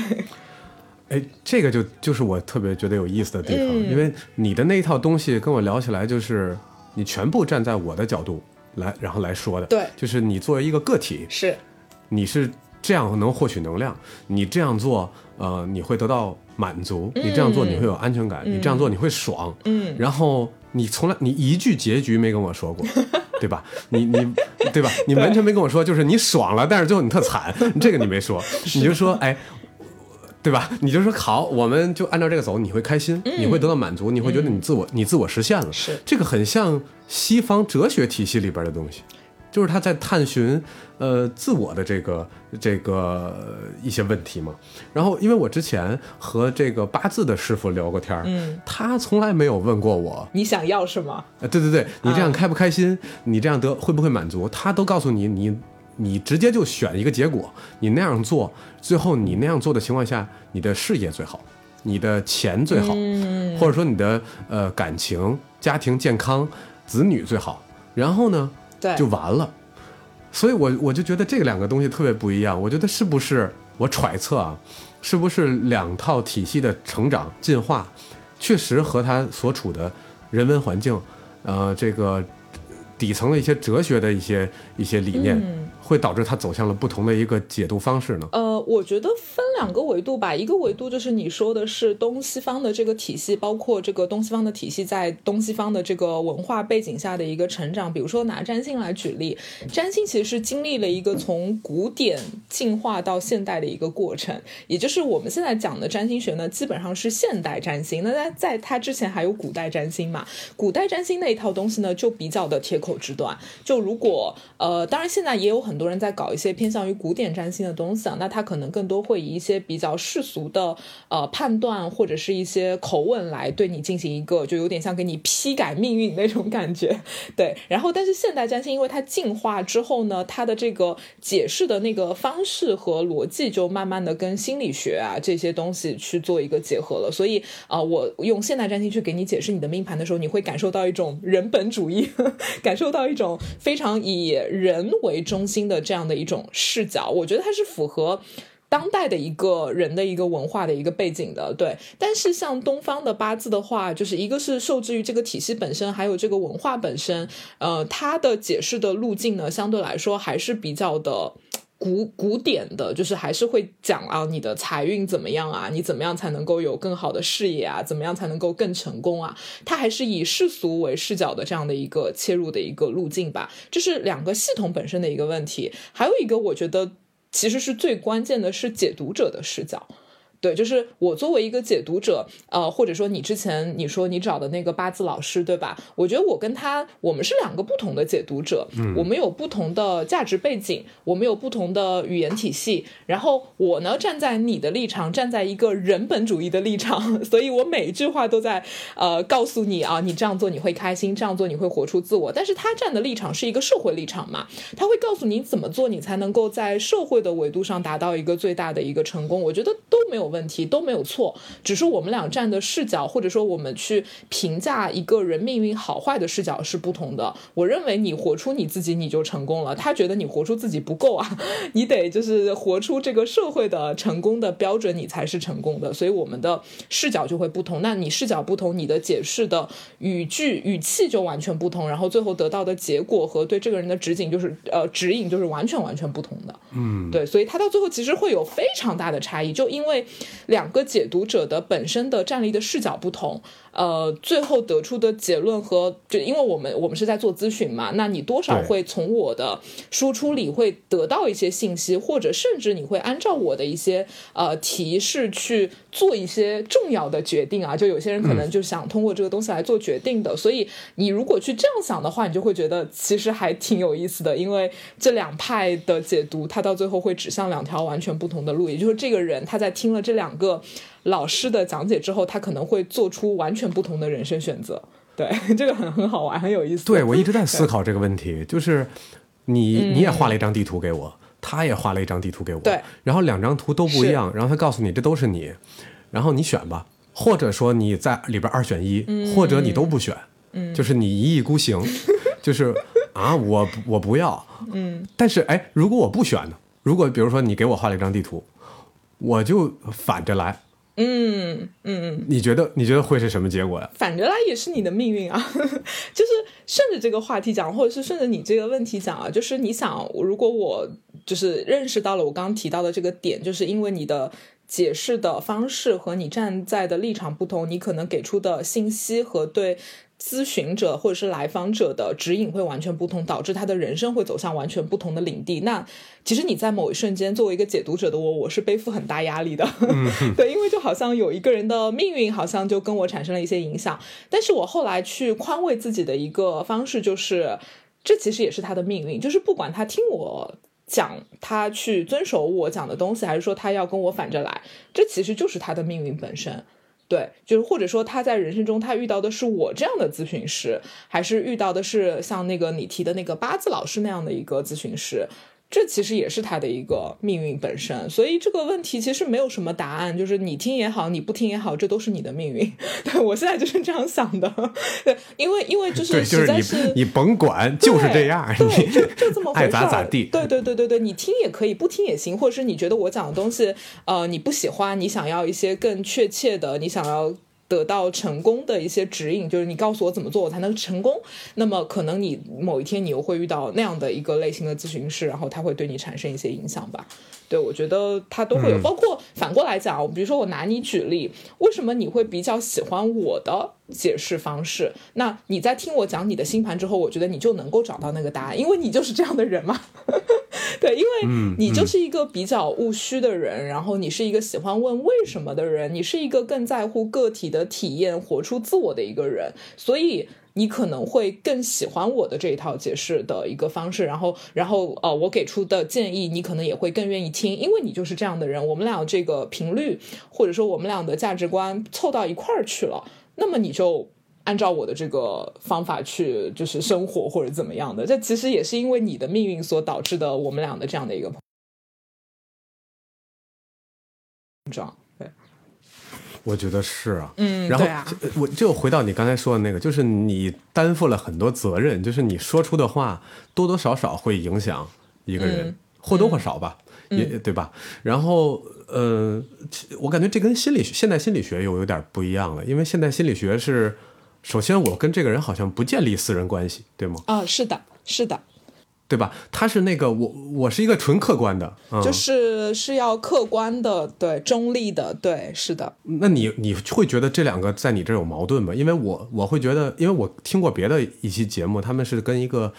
哎，这个就就是我特别觉得有意思的地方，因为你的那一套东西跟我聊起来，就是你全部站在我的角度来，然后来说的。对就是你作为一个个体，是你是这样能获取能量，你这样做，呃，你会得到满足，你这样做你会有安全感，你这样做你会爽，嗯然后你从来你一句结局没跟我说过，对吧？你你对吧？你完全没跟我说，就是你爽了，但是最后你特惨，这个你没说，你就说哎。对吧？你就说好，我们就按照这个走，你会开心，你会得到满足，你会觉得你自我你自我实现了。是这个很像西方哲学体系里边的东西，就是他在探寻呃自我的这个这个呃一些问题嘛。然后因为我之前和这个八字的师傅聊过天儿，嗯，他从来没有问过我，你想要什么？呃，对对对，你这样开不开心？你这样得会不会满足？他都告诉你，你你直接就选一个结果，你那样做，最后你那样做的情况下，你的事业最好，你的钱最好，嗯或者说你的呃感情、家庭健康、子女最好，然后呢对，就完了。所以我我就觉得这两个东西特别不一样。我觉得是不是我揣测啊，是不是两套体系的成长进化，确实和他所处的人文环境，呃，这个底层的一些哲学的一些一些理念，嗯会导致他走向了不同的一个解读方式呢？呃，我觉得分两个维度吧，一个维度就是你说的是东西方的这个体系，包括这个东西方的体系在东西方的这个文化背景下的一个成长。比如说拿占星来举例，占星其实是经历了一个从古典进化到现代的一个过程，也就是我们现在讲的占星学呢，基本上是现代占星。那在在它之前还有古代占星嘛？古代占星那一套东西呢，就比较的铁口直断。就如果呃，当然现在也有很很多人在搞一些偏向于古典占星的东西啊，那他可能更多会以一些比较世俗的呃判断或者是一些口吻来对你进行一个，就有点像给你批改命运那种感觉。对，然后但是现代占星因为它进化之后呢，它的这个解释的那个方式和逻辑就慢慢的跟心理学啊这些东西去做一个结合了，所以啊、我用现代占星去给你解释你的命盘的时候，你会感受到一种人本主义，感受到一种非常以人为中心的这样的一种视角，我觉得它是符合。当代的一个人的一个文化的一个背景的，对。但是像东方的八字的话，就是一个是受制于这个体系本身，还有这个文化本身，呃，它的解释的路径呢，相对来说还是比较的。古古典的，就是还是会讲啊，你的财运怎么样啊？你怎么样才能够有更好的事业啊？怎么样才能够更成功啊？它还是以世俗为视角的这样的一个切入的一个路径吧。这是两个系统本身的一个问题，还有一个我觉得其实是最关键的是解读者的视角。对，就是我作为一个解读者，呃，或者说你之前你说你找的那个八字老师，对吧？我觉得我跟他，我们是两个不同的解读者，嗯，我们有不同的价值背景，我们有不同的语言体系。然后我呢，站在你的立场，站在一个人本主义的立场，所以我每一句话都在呃告诉你啊，你这样做你会开心，这样做你会活出自我。但是他站的立场是一个社会立场嘛，他会告诉你怎么做，你才能够在社会的维度上达到一个最大的一个成功。我觉得都没有问题，都没有错，只是我们俩站的视角，或者说我们去评价一个人命运好坏的视角是不同的。我认为你活出你自己，你就成功了。他觉得你活出自己不够啊，你得就是活出这个社会的成功的标准，你才是成功的。所以我们的视角就会不同。那你视角不同，你的解释的语句语气就完全不同，然后最后得到的结果和对这个人的指引就是呃指引就是完全完全不同的。嗯，对，所以他到最后其实会有非常大的差异，就因为两个解读者的本身的站立的视角不同，呃，最后得出的结论和就因为我们我们是在做咨询嘛，那你多少会从我的输出里会得到一些信息，或者甚至你会按照我的一些呃提示去做一些重要的决定啊，就有些人可能就想通过这个东西来做决定的，所以你如果去这样想的话，你就会觉得其实还挺有意思的，因为这两派的解读，它到最后会指向两条完全不同的路，也就是这个人他在听了这两个老师的讲解之后，他可能会做出完全不同的人生选择。对，这个很很好玩，很有意思。对我一直在思考这个问题，就是你你也画了一张地图给我，他也画了一张地图给我，对，然后两张图都不一样，然后他告诉你这都是你，然后你选吧，或者说你在里边二选一，或者你都不选，就是你一意孤行，就是啊，我我不要，嗯，但是哎，如果我不选呢？如果比如说你给我画了一张地图，我就反着来，嗯嗯，你觉得你觉得会是什么结果呀？反着来也是你的命运啊，就是顺着这个话题讲，或者是顺着你这个问题讲啊，就是你想，如果我就是认识到了我刚刚提到的这个点，就是因为你的。解释的方式和你站在的立场不同，你可能给出的信息和对咨询者或者是来访者的指引会完全不同，导致他的人生会走向完全不同的领地。那其实你在某一瞬间，作为一个解读者的我，我是背负很大压力的，对，因为就好像有一个人的命运好像就跟我产生了一些影响。但是我后来去宽慰自己的一个方式就是，这其实也是他的命运，就是不管他听我。讲他去遵守我讲的东西，还是说他要跟我反着来，这其实就是他的命运本身。对，就是或者说他在人生中他遇到的是我这样的咨询师，还是遇到的是像那个你提的那个八字老师那样的一个咨询师，这其实也是他的一个命运本身。所以这个问题其实没有什么答案，就是你听也好，你不听也好，这都是你的命运。对我现在就是这样想的。对，因为因为就是实在是你你甭管，就是这样，对，你就就这么回爱咋咋地。对对对对对，你听也可以，不听也行，或者是你觉得我讲的东西，呃，你不喜欢，你想要一些更确切的，你想要。得到成功的一些指引，就是你告诉我怎么做我才能成功。那么可能你某一天你又会遇到那样的一个类型的咨询师，然后他会对你产生一些影响吧。对，我觉得他都会有，包括反过来讲，比如说我拿你举例，为什么你会比较喜欢我的解释方式？那你在听我讲你的星盘之后，我觉得你就能够找到那个答案，因为你就是这样的人嘛。对，因为你就是一个比较务虚的人，然后你是一个喜欢问为什么的人，你是一个更在乎个体的体验、活出自我的一个人，所以。你可能会更喜欢我的这一套解释的一个方式，然后，然后，呃，我给出的建议，你可能也会更愿意听，因为你就是这样的人。我们俩这个频率，或者说我们俩的价值观凑到一块儿去了，那么你就按照我的这个方法去，就是生活或者怎么样的。这其实也是因为你的命运所导致的，我们俩的这样的一个碰撞。对，我觉得是啊，嗯然后我就回到你刚才说的那个，就是你担负了很多责任，就是你说出的话多多少少会影响一个人，嗯或多或少吧，也对吧？然后呃，我感觉这跟心理学现代心理学又有点不一样了，因为现代心理学是，首先我跟这个人好像不建立私人关系，对吗？啊，是的，是的。对吧？他是那个我我是一个纯客观的，嗯、就是是要客观的，对，中立的，对，是的，那你你会觉得这两个在你这儿有矛盾吗？因为我我会觉得，因为我听过别的一期节目，他们是跟一个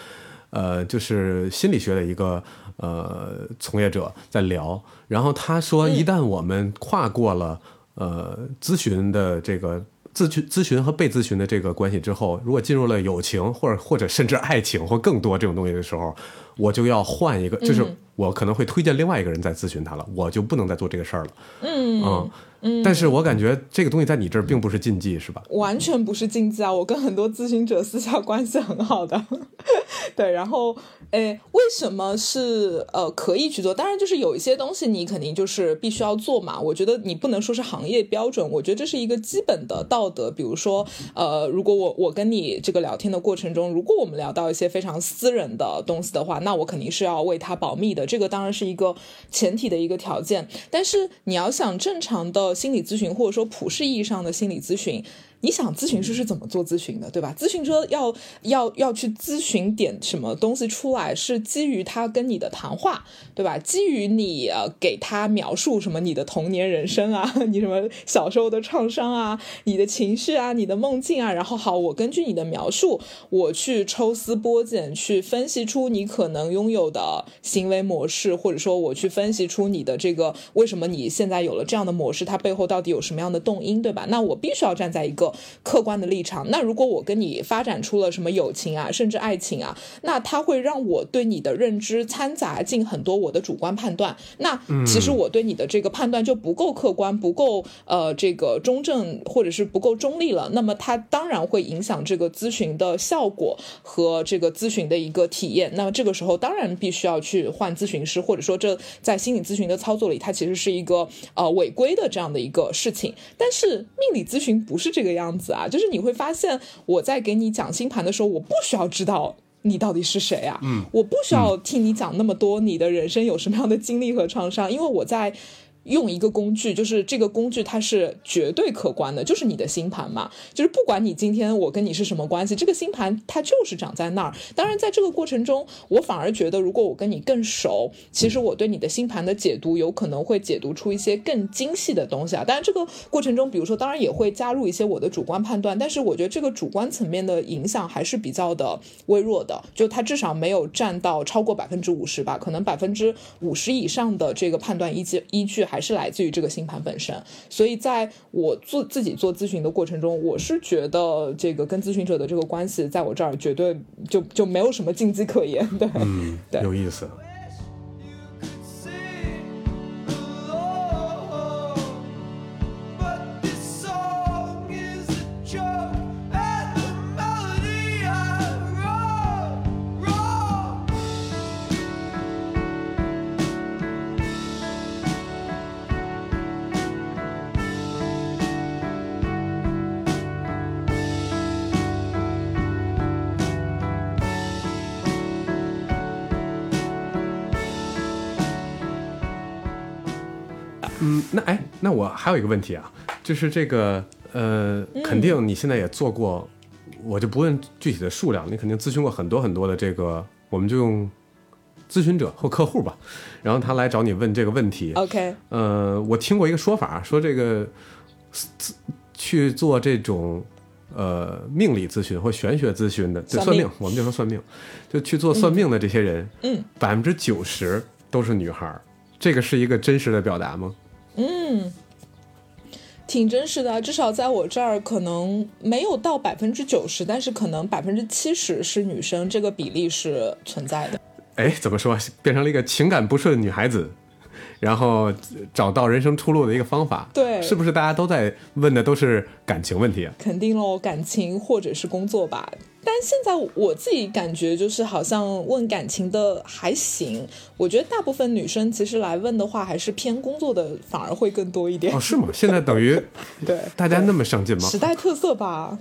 呃，就是心理学的一个呃从业者在聊，然后他说，一旦我们跨过了呃咨询的这个。咨询咨询和被咨询的这个关系之后，如果进入了友情或者或者甚至爱情或更多这种东西的时候，我就要换一个，就是我可能会推荐另外一个人再咨询他了，我就不能再做这个事儿了。嗯嗯，但是我感觉这个东西在你这儿并不是禁忌，是吧？完全不是禁忌啊！我跟很多咨询者私下关系很好的，对，然后，诶，为什么是呃可以去做？当然，就是有一些东西你肯定就是必须要做嘛。我觉得你不能说是行业标准，我觉得这是一个基本的道德。比如说，呃，如果我我跟你这个聊天的过程中，如果我们聊到一些非常私人的东西的话，那我肯定是要为他保密的。这个当然是一个前提的一个条件。但是你要想正常的心理咨询，或者说普世意义上的心理咨询。你想咨询师是怎么做咨询的，对吧？咨询师要要要去咨询点什么东西出来，是基于他跟你的谈话，对吧？基于你呃给他描述什么你的童年人生啊，你什么小时候的创伤啊，你的情绪啊，你的梦境啊，然后好，我根据你的描述，我去抽丝剥茧，去分析出你可能拥有的行为模式，或者说我去分析出你的这个为什么你现在有了这样的模式，它背后到底有什么样的动因，对吧？那我必须要站在一个客观的立场。那如果我跟你发展出了什么友情啊，甚至爱情啊，那它会让我对你的认知掺杂进很多我的主观判断。那其实我对你的这个判断就不够客观，不够呃这个中正，或者是不够中立了。那么它当然会影响这个咨询的效果和这个咨询的一个体验。那么这个时候当然必须要去换咨询师，或者说这在心理咨询的操作里，它其实是一个呃违规的这样的一个事情。但是命理咨询不是这个样子啊，就是你会发现我在给你讲星盘的时候，我不需要知道。你到底是谁啊？嗯，我不需要听你讲那么多，你的人生有什么样的经历和创伤，因为我在用一个工具，就是这个工具它是绝对可观的，就是你的星盘嘛，就是不管你今天我跟你是什么关系，这个星盘它就是长在那儿。当然，在这个过程中，我反而觉得，如果我跟你更熟，其实我对你的星盘的解读有可能会解读出一些更精细的东西啊。当然，这个过程中，比如说，当然也会加入一些我的主观判断，但是我觉得这个主观层面的影响还是比较的微弱的，就它至少没有占到超过百分之五十吧，可能百分之五十以上的这个判断依据依据还是来自于这个星盘本身。所以，在我做自己做咨询的过程中，我是觉得这个跟咨询者的这个关系，在我这儿绝对就就没有什么禁忌可言。对，嗯，对有意思。那哎，那我还有一个问题啊，就是这个呃，肯定你现在也做过，我就不问具体的数量，你肯定咨询过很多很多的这个，我们就用咨询者或客户吧，然后他来找你问这个问题。OK，呃，我听过一个说法，说这个自去做这种呃命理咨询或玄学咨询的，对算命算命，我们就说算命，就去做算命的这些人，嗯，百分之九十都是女孩儿，这个是一个真实的表达吗？挺真实的啊，至少在我这儿可能没有到百分之九十，但是可能百分之七十是女生，这个比例是存在的。哎，怎么说，变成了一个情感不顺女孩子，然后找到人生出路的一个方法？对是不是大家都在问的都是感情问题啊？肯定喽，感情或者是工作吧。但现在我自己感觉就是好像问感情的还行，我觉得大部分女生其实来问的话，还是偏工作的反而会更多一点。哦，是吗？现在等于 对，大家那么上进吗？时代特色吧，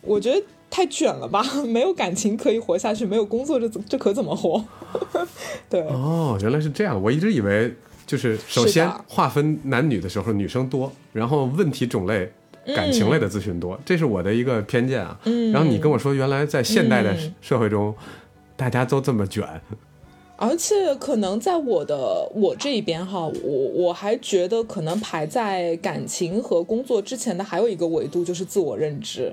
我觉得太卷了吧，没有感情可以活下去，没有工作这这可怎么活？对，哦，原来是这样。我一直以为就是首先划分男女的时候，女生多，然后问题种类。感情类的咨询多，这是我的一个偏见啊。嗯然后你跟我说，原来在现代的嗯社会中，大家都这么卷。而且可能在我的我这一边哈，我我还觉得可能排在感情和工作之前的还有一个维度就是自我认知。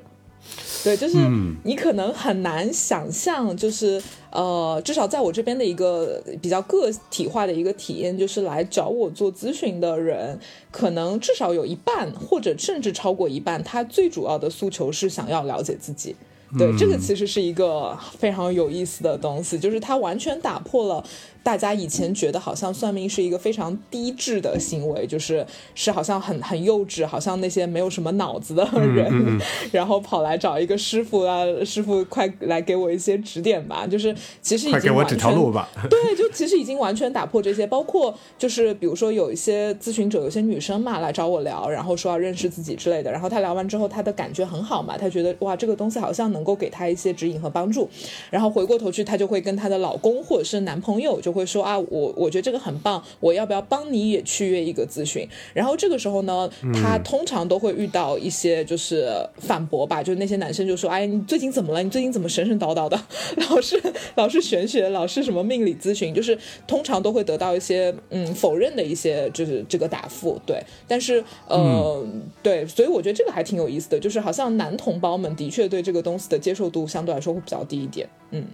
对，就是你可能很难想象，就是呃，至少在我这边的一个比较个体化的一个体验，就是来找我做咨询的人，可能至少有一半或者甚至超过一半，他最主要的诉求是想要了解自己。对，这个其实是一个非常有意思的东西，就是它完全打破了大家以前觉得好像算命是一个非常低智的行为，就是是好像很很幼稚，好像那些没有什么脑子的人，然后跑来找一个师傅啊，师傅快来给我一些指点吧，就是其实已经快给我指条路吧。对，就其实已经完全打破这些，包括就是比如说有一些咨询者，有些女生嘛来找我聊，然后说要认识自己之类的，然后她聊完之后，她的感觉很好嘛，她觉得哇这个东西好像能够给她一些指引和帮助，然后回过头去，她就会跟她的老公或者是男朋友就会说啊，我我觉得这个很棒，我要不要帮你也去约一个咨询？然后这个时候呢，他通常都会遇到一些就是反驳吧，就是那些男生就说，哎，你最近怎么了？你最近怎么神神叨叨的？老是老是玄学，老是什么命理咨询，就是通常都会得到一些嗯否认的一些就是这个答复，对。但是呃、对，所以我觉得这个还挺有意思的，就是好像男同胞们的确对这个东西的接受度相对来说会比较低一点，嗯。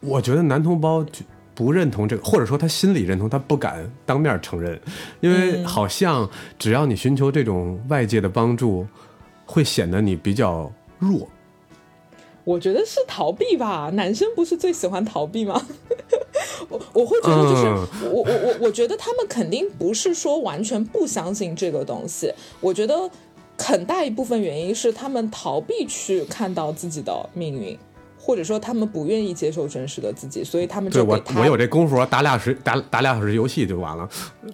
我觉得男同胞就不认同这个，或者说他心里认同，他不敢当面承认，因为好像只要你寻求这种外界的帮助，会显得你比较弱。我觉得是逃避吧，男生不是最喜欢逃避吗？我我会觉得就是、嗯我我我我觉得他们肯定不是说完全不相信这个东西，我觉得很大一部分原因是他们逃避去看到自己的命运。或者说他们不愿意接受真实的自己，所以他们就我我有这功夫，打俩时打打俩小时游戏就完了。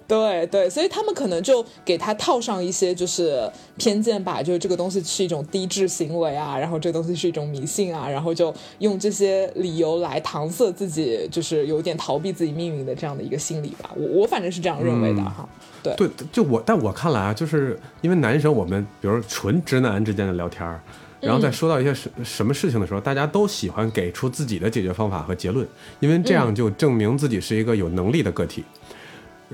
对对，所以他们可能就给他套上一些就是偏见吧，就是这个东西是一种低智行为啊，然后这个东西是一种迷信啊，然后就用这些理由来搪塞自己，就是有点逃避自己命运的这样的一个心理吧。我我反正是这样认为的哈。对对，就我，但我看来啊，就是因为男生我们，比如纯直男之间的聊天儿，然后在说到一些什什么事情的时候，大家都喜欢给出自己的解决方法和结论，因为这样就证明自己是一个有能力的个体。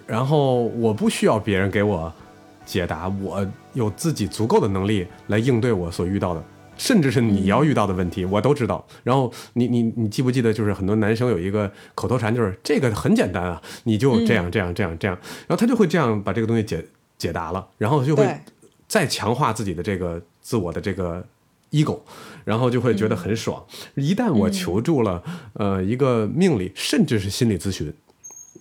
然后我不需要别人给我解答，我有自己足够的能力来应对我所遇到的，甚至是你要遇到的问题，我都知道。然后你你你记不记得，就是很多男生有一个口头禅，就是这个很简单啊，你就这样这样这样这样，然后他就会这样把这个东西解解答了，然后就会再强化自己的这个自我的这个 ego，然后就会觉得很爽。一旦我求助了，呃，一个命理，甚至是心理咨询，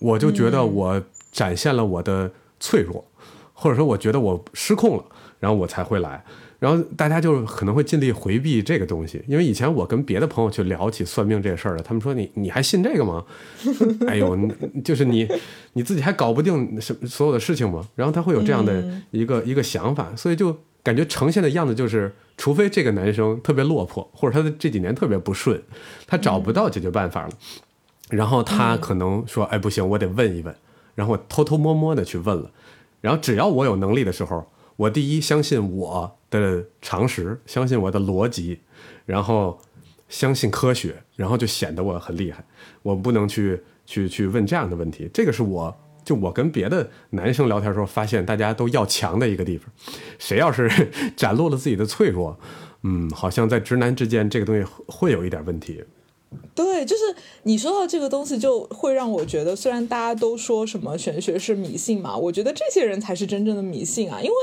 我就觉得我展现了我的脆弱，或者说我觉得我失控了，然后我才会来。然后大家就可能会尽力回避这个东西，因为以前我跟别的朋友去聊起算命这事儿了，他们说你你还信这个吗？哎呦，就是你你自己还搞不定什所有的事情吗？然后他会有这样的一个、一个想法，所以就感觉呈现的样子就是，除非这个男生特别落魄，或者他的这几年特别不顺，他找不到解决办法了，然后他可能说，哎不行，我得问一问，然后我偷偷摸摸的去问了，然后只要我有能力的时候，我第一相信我的常识，相信我的逻辑，然后相信科学，然后就显得我很厉害。我不能去去去问这样的问题，这个是我就我跟别的男生聊天的时候发现大家都要强的一个地方。谁要是展露了自己的脆弱，嗯，好像在直男之间这个东西会有一点问题。对，就是你说到这个东西，就会让我觉得，虽然大家都说什么玄学是迷信嘛，我觉得这些人才是真正的迷信啊，因为。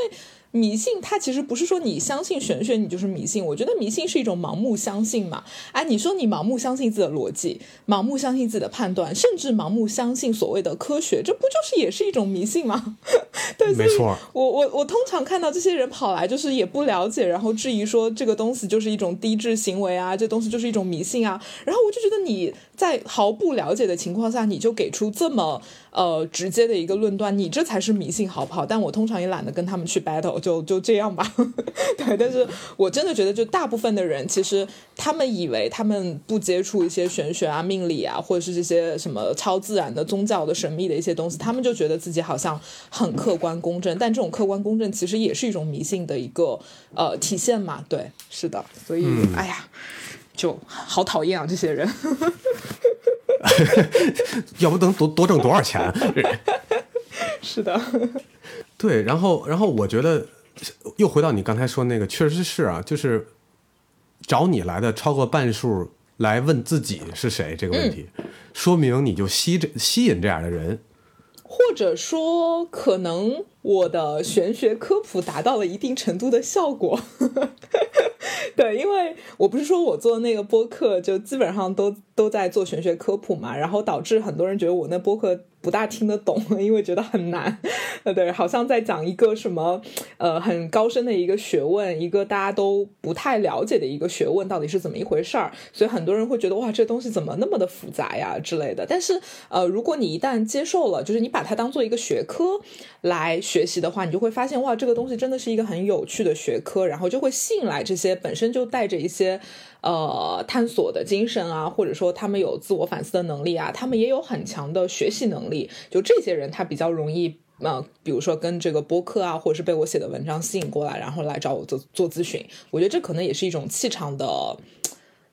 迷信它其实不是说你相信玄学你就是迷信，我觉得迷信是一种盲目相信嘛。哎，你说你盲目相信自己的逻辑，盲目相信自己的判断，甚至盲目相信所谓的科学，这不就是也是一种迷信吗？对，没错我我我通常看到这些人跑来，就是也不了解，然后质疑说这个东西就是一种低智行为啊，这东西就是一种迷信啊。然后我就觉得你在毫不了解的情况下，你就给出这么呃直接的一个论断，你这才是迷信，好不好？但我通常也懒得跟他们去 battle，就就这样吧。对，但是我真的觉得，就大部分的人，其实他们以为他们不接触一些玄学啊、命理啊，或者是这些什么超自然的宗教的神秘的一些东西，他们就觉得自己好像很客观公正，但这种客观公正其实也是一种迷信的一个呃体现嘛。对，是的，所以、哎呀，就好讨厌啊这些人。要不能多多挣多少钱？是的，对，然后然后我觉得又回到你刚才说那个，确实是啊，就是找你来的超过半数来问自己是谁这个问题，说明你就吸这吸引这样的人。或者说，可能我的玄学科普达到了一定程度的效果。对，因为我不是说我做那个播客，就基本上都都在做玄学科普嘛，然后导致很多人觉得我那播客不大听得懂，因为觉得很难。呃，对，好像在讲一个什么呃很高深的一个学问，一个大家都不太了解的一个学问，到底是怎么一回事儿？所以很多人会觉得哇，这东西怎么那么的复杂呀之类的。但是呃，如果你一旦接受了，就是你把它当做一个学科来学习的话，你就会发现哇，这个东西真的是一个很有趣的学科，然后就会吸引来这些本身就带着一些呃探索的精神啊，或者说他们有自我反思的能力啊，他们也有很强的学习能力，就这些人他比较容易。呃，比如说跟这个播客啊，或者是被我写的文章吸引过来，然后来找我做做咨询，我觉得这可能也是一种气场的。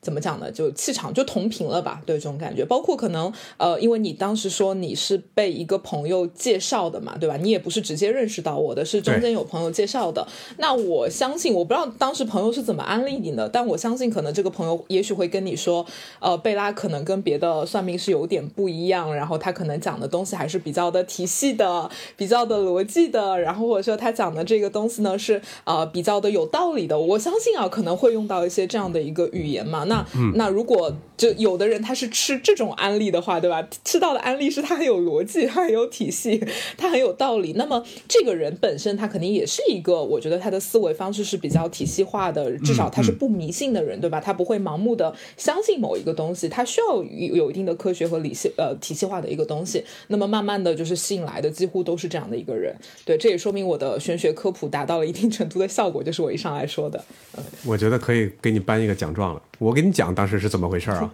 怎么讲呢？就气场就同频了吧，对这种感觉。包括可能呃，因为你当时说你是被一个朋友介绍的嘛，对吧？你也不是直接认识到我的，是中间有朋友介绍的。那我相信，我不知道当时朋友是怎么安利你的，但我相信可能这个朋友也许会跟你说，呃，贝拉可能跟别的算命是有点不一样，然后他可能讲的东西还是比较的体系的，比较的逻辑的，然后或者说他讲的这个东西呢是呃比较的有道理的。我相信啊，可能会用到一些这样的一个语言嘛。那那如果就有的人他是吃这种安利的话，对吧？吃到的安利是他很有逻辑，他很有体系，他很有道理。那么这个人本身他肯定也是一个，我觉得他的思维方式是比较体系化的，至少他是不迷信的人，对吧？他不会盲目的相信某一个东西，他需要有有一定的科学和理性呃体系化的一个东西。那么慢慢的就是吸引来的几乎都是这样的一个人。对，这也说明我的玄学科普达到了一定程度的效果，就是我一上来说的。我觉得可以给你颁一个奖状了。我跟你讲当时是怎么回事啊？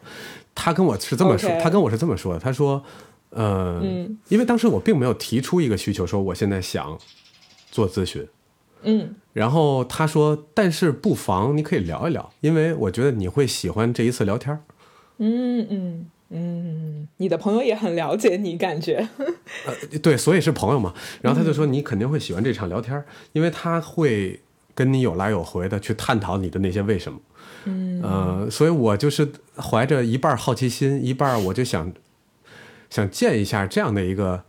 他跟我是这么说他跟我是这么说的，他说，呃，因为当时我并没有提出一个需求，说我现在想做咨询，嗯然后他说，但是不妨你可以聊一聊，因为我觉得你会喜欢这一次聊天儿。嗯嗯嗯，你的朋友也很了解你，感觉。呃，对，所以是朋友嘛。然后他就说，你肯定会喜欢这场聊天儿，因为他会跟你有来有回的去探讨你的那些为什么。嗯，呃，所以我就是怀着一半好奇心，一半我就想想见一下这样的一个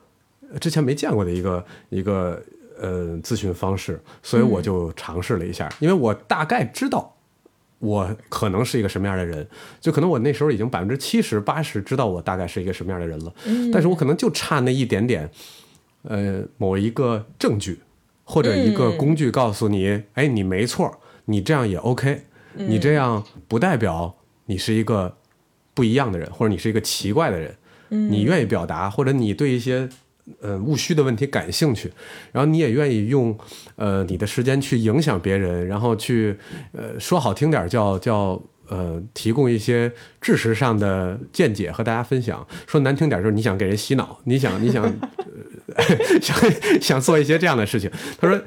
呃之前没见过的一个一个呃咨询方式，所以我就尝试了一下，因为我大概知道。我可能是一个什么样的人，就可能我那时候已经百分之七十八十知道我大概是一个什么样的人了，但是我可能就差那一点点，呃，某一个证据或者一个工具告诉你，哎，你没错，你这样也 OK，你这样不代表你是一个不一样的人，或者你是一个奇怪的人，你愿意表达，或者你对一些呃务虚的问题感兴趣，然后你也愿意用呃你的时间去影响别人，然后去呃说好听点叫叫呃提供一些知识上的见解和大家分享，说难听点就是你想给人洗脑，你想你想、呃、想想做一些这样的事情。他说。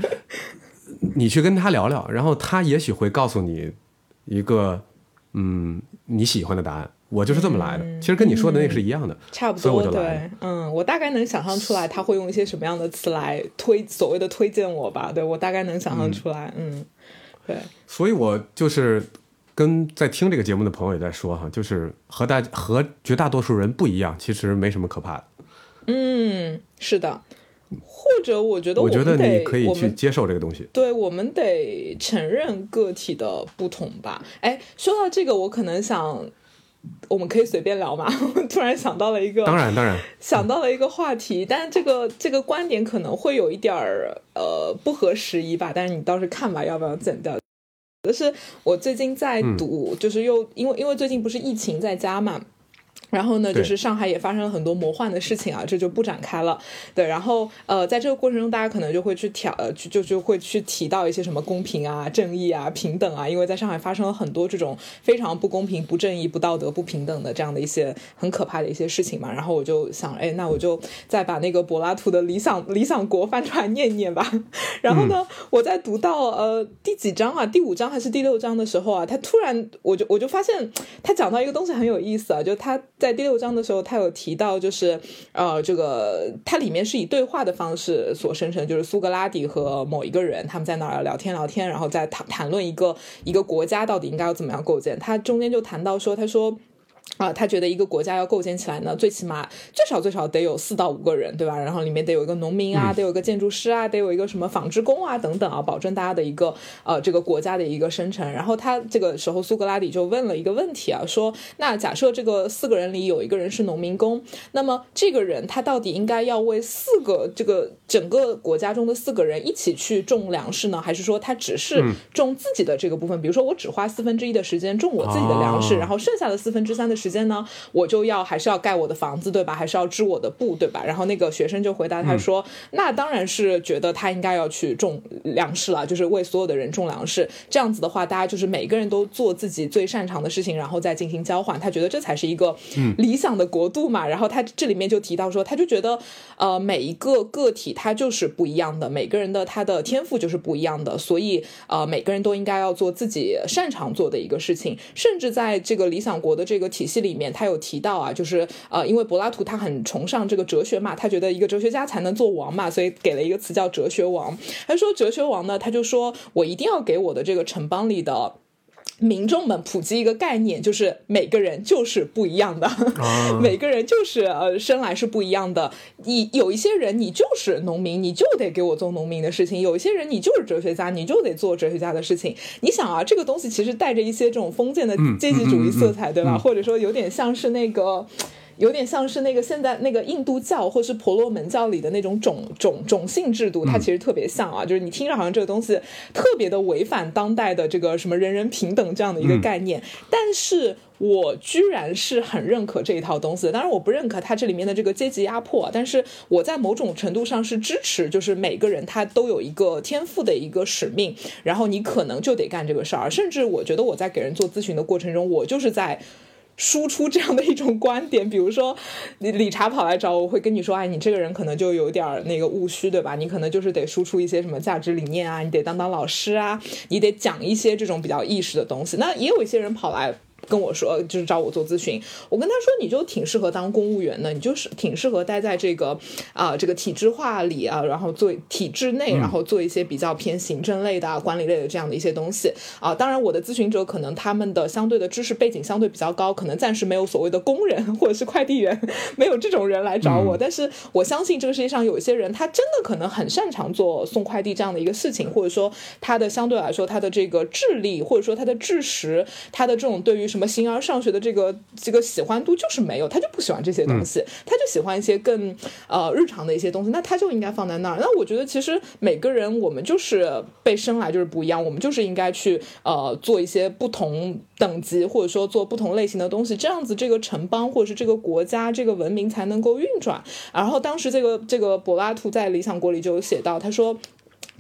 你去跟他聊聊，然后他也许会告诉你一个嗯你喜欢的答案。我就是这么来的，其实跟你说的那个是一样的，差不所以我多就来。对，嗯，我大概能想象出来他会用一些什么样的词来推所谓的推荐我吧，对我大概能想象出来，嗯，对，所以我就是跟在听这个节目的朋友也在说哈，就是和大和绝大多数人不一样，其实没什么可怕的。嗯，是的，或者我觉得我觉得你可以去接受这个东西。对，我们得承认个体的不同吧。哎，说到这个，我可能想，我们可以随便聊嘛。我 突然想到了一个，当然，当然，想到了一个话题，但是这个这个观点可能会有一点儿呃不合时宜吧。但是你倒是看吧，要不要剪掉？就是我最近在嗯读，就是又因为因为最近不是疫情在家嘛。然后呢，就是上海也发生了很多魔幻的事情啊，这就不展开了。对，然后呃，在这个过程中，大家可能就会去挑，呃，去就就会去提到一些什么公平啊、正义啊、平等啊，因为在上海发生了很多这种非常不公平、不正义、不道德、不平等的这样的一些很可怕的一些事情嘛。然后我就想，哎，那我就再把那个柏拉图的《理想 理想国》翻出来念念吧。然后呢，我在读到呃第几章啊，第五章还是第六章的时候啊，他突然我就我就发现他讲到一个东西很有意思啊，就他在第六章的时候，他有提到就是呃这个它里面是以对话的方式所生成，就是苏格拉底和某一个人他们在那儿聊天聊天，然后在谈谈论一个一个国家到底应该要怎么样构建。他中间就谈到说，他说。啊，他觉得一个国家要构建起来呢，最起码最少最少得有四到五个人，对吧？然后里面得有一个农民啊，得有一个建筑师啊，得有一个什么纺织工啊等等啊，保证大家的一个呃这个国家的一个生成。然后他这个时候苏格拉底就问了一个问题啊，说那假设这个四个人里有一个人是农民工，那么这个人他到底应该要为四个这个整个国家中的四个人一起去种粮食呢，还是说他只是种自己的这个部分？比如说我只花四分之一的时间种我自己的粮食，哦然后剩下的四分之三的时间呢，我就要还是要盖我的房子，对吧？还是要织我的布，对吧？然后那个学生就回答他说：“那当然是觉得他应该要去种粮食了，就是为所有的人种粮食。这样子的话，大家就是每个人都做自己最擅长的事情，然后再进行交换。他觉得这才是一个理想的国度嘛。然后他这里面就提到说，他就觉得呃每一个个体他就是不一样的，每个人的他的天赋就是不一样的，所以呃每个人都应该要做自己擅长做的一个事情。甚至在这个理想国的这个体系这里面，他有提到啊，就是呃因为柏拉图他很崇尚这个哲学嘛，他觉得一个哲学家才能做王嘛，所以给了一个词叫哲学王。他说哲学王呢，他就说我一定要给我的这个城邦里的。民众们普及一个概念，就是每个人就是不一样的，啊 每个人就是呃生来是不一样的。你有一些人你就是农民，你就得给我做农民的事情；有一些人你就是哲学家，你就得做哲学家的事情。你想啊，这个东西其实带着一些这种封建的阶级主义色彩，对吧？或者说有点像是那个。有点像是那个现在那个印度教或是婆罗门教里的那种种种种姓制度，它其实特别像啊，就是你听着好像这个东西特别的违反当代的这个什么人人平等这样的一个概念，但是。我居然是很认可这一套东西的，当然我不认可它这里面的这个阶级压迫啊，但是我在某种程度上是支持，就是每个人他都有一个天赋的一个使命，然后你可能就得干这个事儿，甚至我觉得我在给人做咨询的过程中，我就是在。输出这样的一种观点，比如说理理查跑来找我，我会跟你说，哎，你这个人可能就有点那个务虚，对吧？你可能就是得输出一些什么价值理念啊，你得当当老师啊，你得讲一些这种比较意识的东西。那也有一些人跑来。跟我说，就是找我做咨询。我跟他说，你就挺适合当公务员的，你就是挺适合待在这个啊、这个体制化里啊，然后做体制内，然后做一些比较偏行政类的、啊、管理类的这样的一些东西啊。当然，我的咨询者可能他们的相对的知识背景相对比较高，可能暂时没有所谓的工人或者是快递员，没有这种人来找我。但是我相信这个世界上有一些人，他真的可能很擅长做送快递这样的一个事情，或者说他的相对来说他的这个智力，或者说他的知识，他的这种对于什么形而上学的这个这个喜欢度就是没有，他就不喜欢这些东西，他就喜欢一些更呃日常的一些东西，那他就应该放在那儿。那我觉得其实每个人我们就是被生来就是不一样，我们就是应该去呃做一些不同等级或者说做不同类型的东西，这样子这个城邦或者是这个国家这个文明才能够运转。然后当时这个这个柏拉图在《理想国》里就有写到，他说。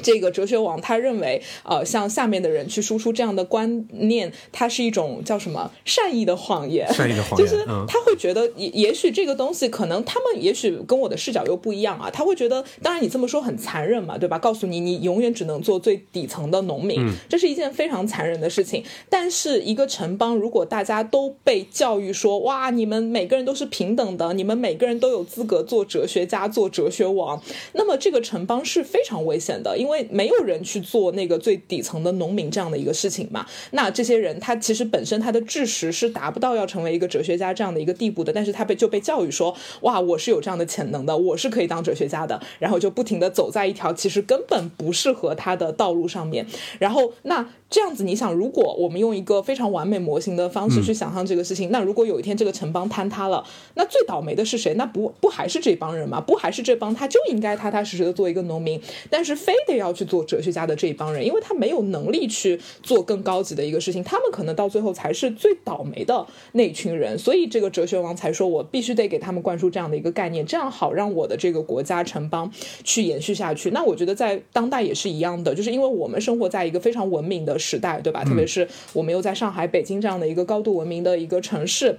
这个哲学王他认为，呃，向下面的人去输出这样的观念，它是一种叫什么善意的谎言。善意的谎言 就是嗯他会觉得也也许这个东西可能他们也许跟我的视角又不一样啊，他会觉得，当然你这么说很残忍嘛，对吧？告诉你你永远只能做最底层的农民，这是一件非常残忍的事情。但是一个城邦如果大家都被教育说，哇，你们每个人都是平等的，你们每个人都有资格做哲学家、做哲学王，那么这个城邦是非常危险的，因为没有人去做那个最底层的农民这样的一个事情嘛。那这些人他其实本身他的知识是达不到要成为一个哲学家这样的一个地步的，但是他被就被教育说，哇，我是有这样的潜能的，我是可以当哲学家的，然后就不停的走在一条其实根本不适合他的道路上面。然后那这样子，你想，如果我们用一个非常完美模型的方式去想象这个事情，那如果有一天这个城邦坍塌了，那最倒霉的是谁？那不不还是这帮人吗？不还是这帮他就应该踏踏实实的做一个农民，但是非得要去做哲学家的这一帮人，因为他没有能力去做更高级的一个事情，他们可能到最后才是最倒霉的那群人。所以这个哲学王才说我必须得给他们灌输这样的一个概念，这样好让我的这个国家城邦去延续下去。那我觉得在当代也是一样的，就是因为我们生活在一个非常文明的时代，对吧？特别是我们又在上海、北京这样的一个高度文明的一个城市。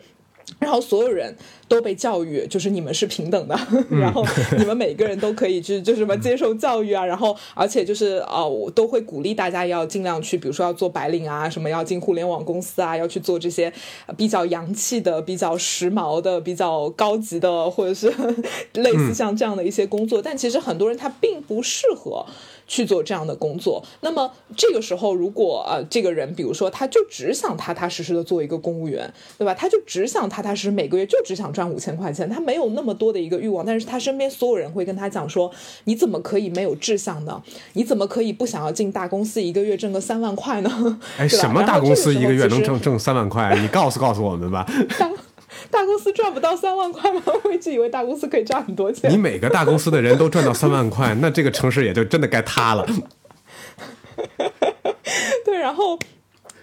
然后所有人都被教育，就是你们是平等的，然后你们每个人都可以去，就是什么接受教育啊，然后而且就是呃，我都会鼓励大家要尽量去，比如说要做白领啊，什么要进互联网公司啊，要去做这些呃比较洋气的、比较时髦的、比较高级的，或者是 类似像这样的一些工作。但其实很多人他并不适合。去做这样的工作，那么这个时候，如果呃这个人，比如说他就只想踏踏实实的做一个公务员，对吧？他就只想踏踏实实每个月就只想赚五千块钱，他没有那么多的一个欲望，但是他身边所有人会跟他讲说，你怎么可以没有志向呢？你怎么可以不想要进大公司一个月挣个三万块呢？哎，什么大公司一个月能挣挣三万块？你告诉告诉我们吧。大大公司赚不到三万块吗？我一直以为大公司可以赚很多钱。你每个大公司的人都赚到三万块，那这个城市也就真的该塌了。对，然后。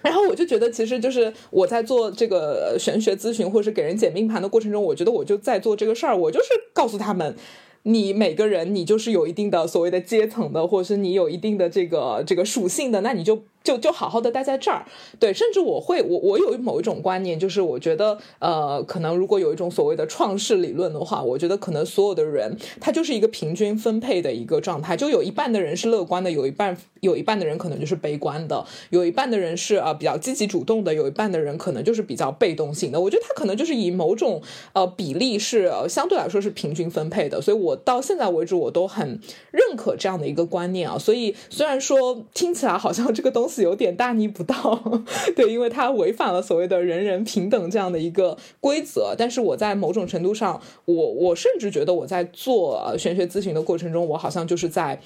然后我就觉得，其实就是我在做这个呃玄学咨询，或者是给人解命盘的过程中，我觉得我就在做这个事儿，我就是告诉他们，你每个人你就是有一定的所谓的阶层的，或者是你有一定的这个这个属性的，那你就就就好好的待在这儿。对，甚至我会我我有某一种观念，就是我觉得呃，可能如果有一种所谓的创世理论的话，我觉得可能所有的人他就是一个平均分配的一个状态，就有一半的人是乐观的，有一半有一半的人可能就是悲观的，有一半的人是呃比较积极主动的，有一半的人可能就是比较被动性的。我觉得他可能就是以某种呃比例是、呃、相对来说是平均分配的，所以我到现在为止我都很认可这样的一个观念啊。所以虽然说听起来好像这个东西有点大逆不道，对，因为它违反了所谓的人人平等这样的一个规则，但是我在某种程度上，我我甚至觉得我在做呃玄学咨询的过程中，我好像就是在。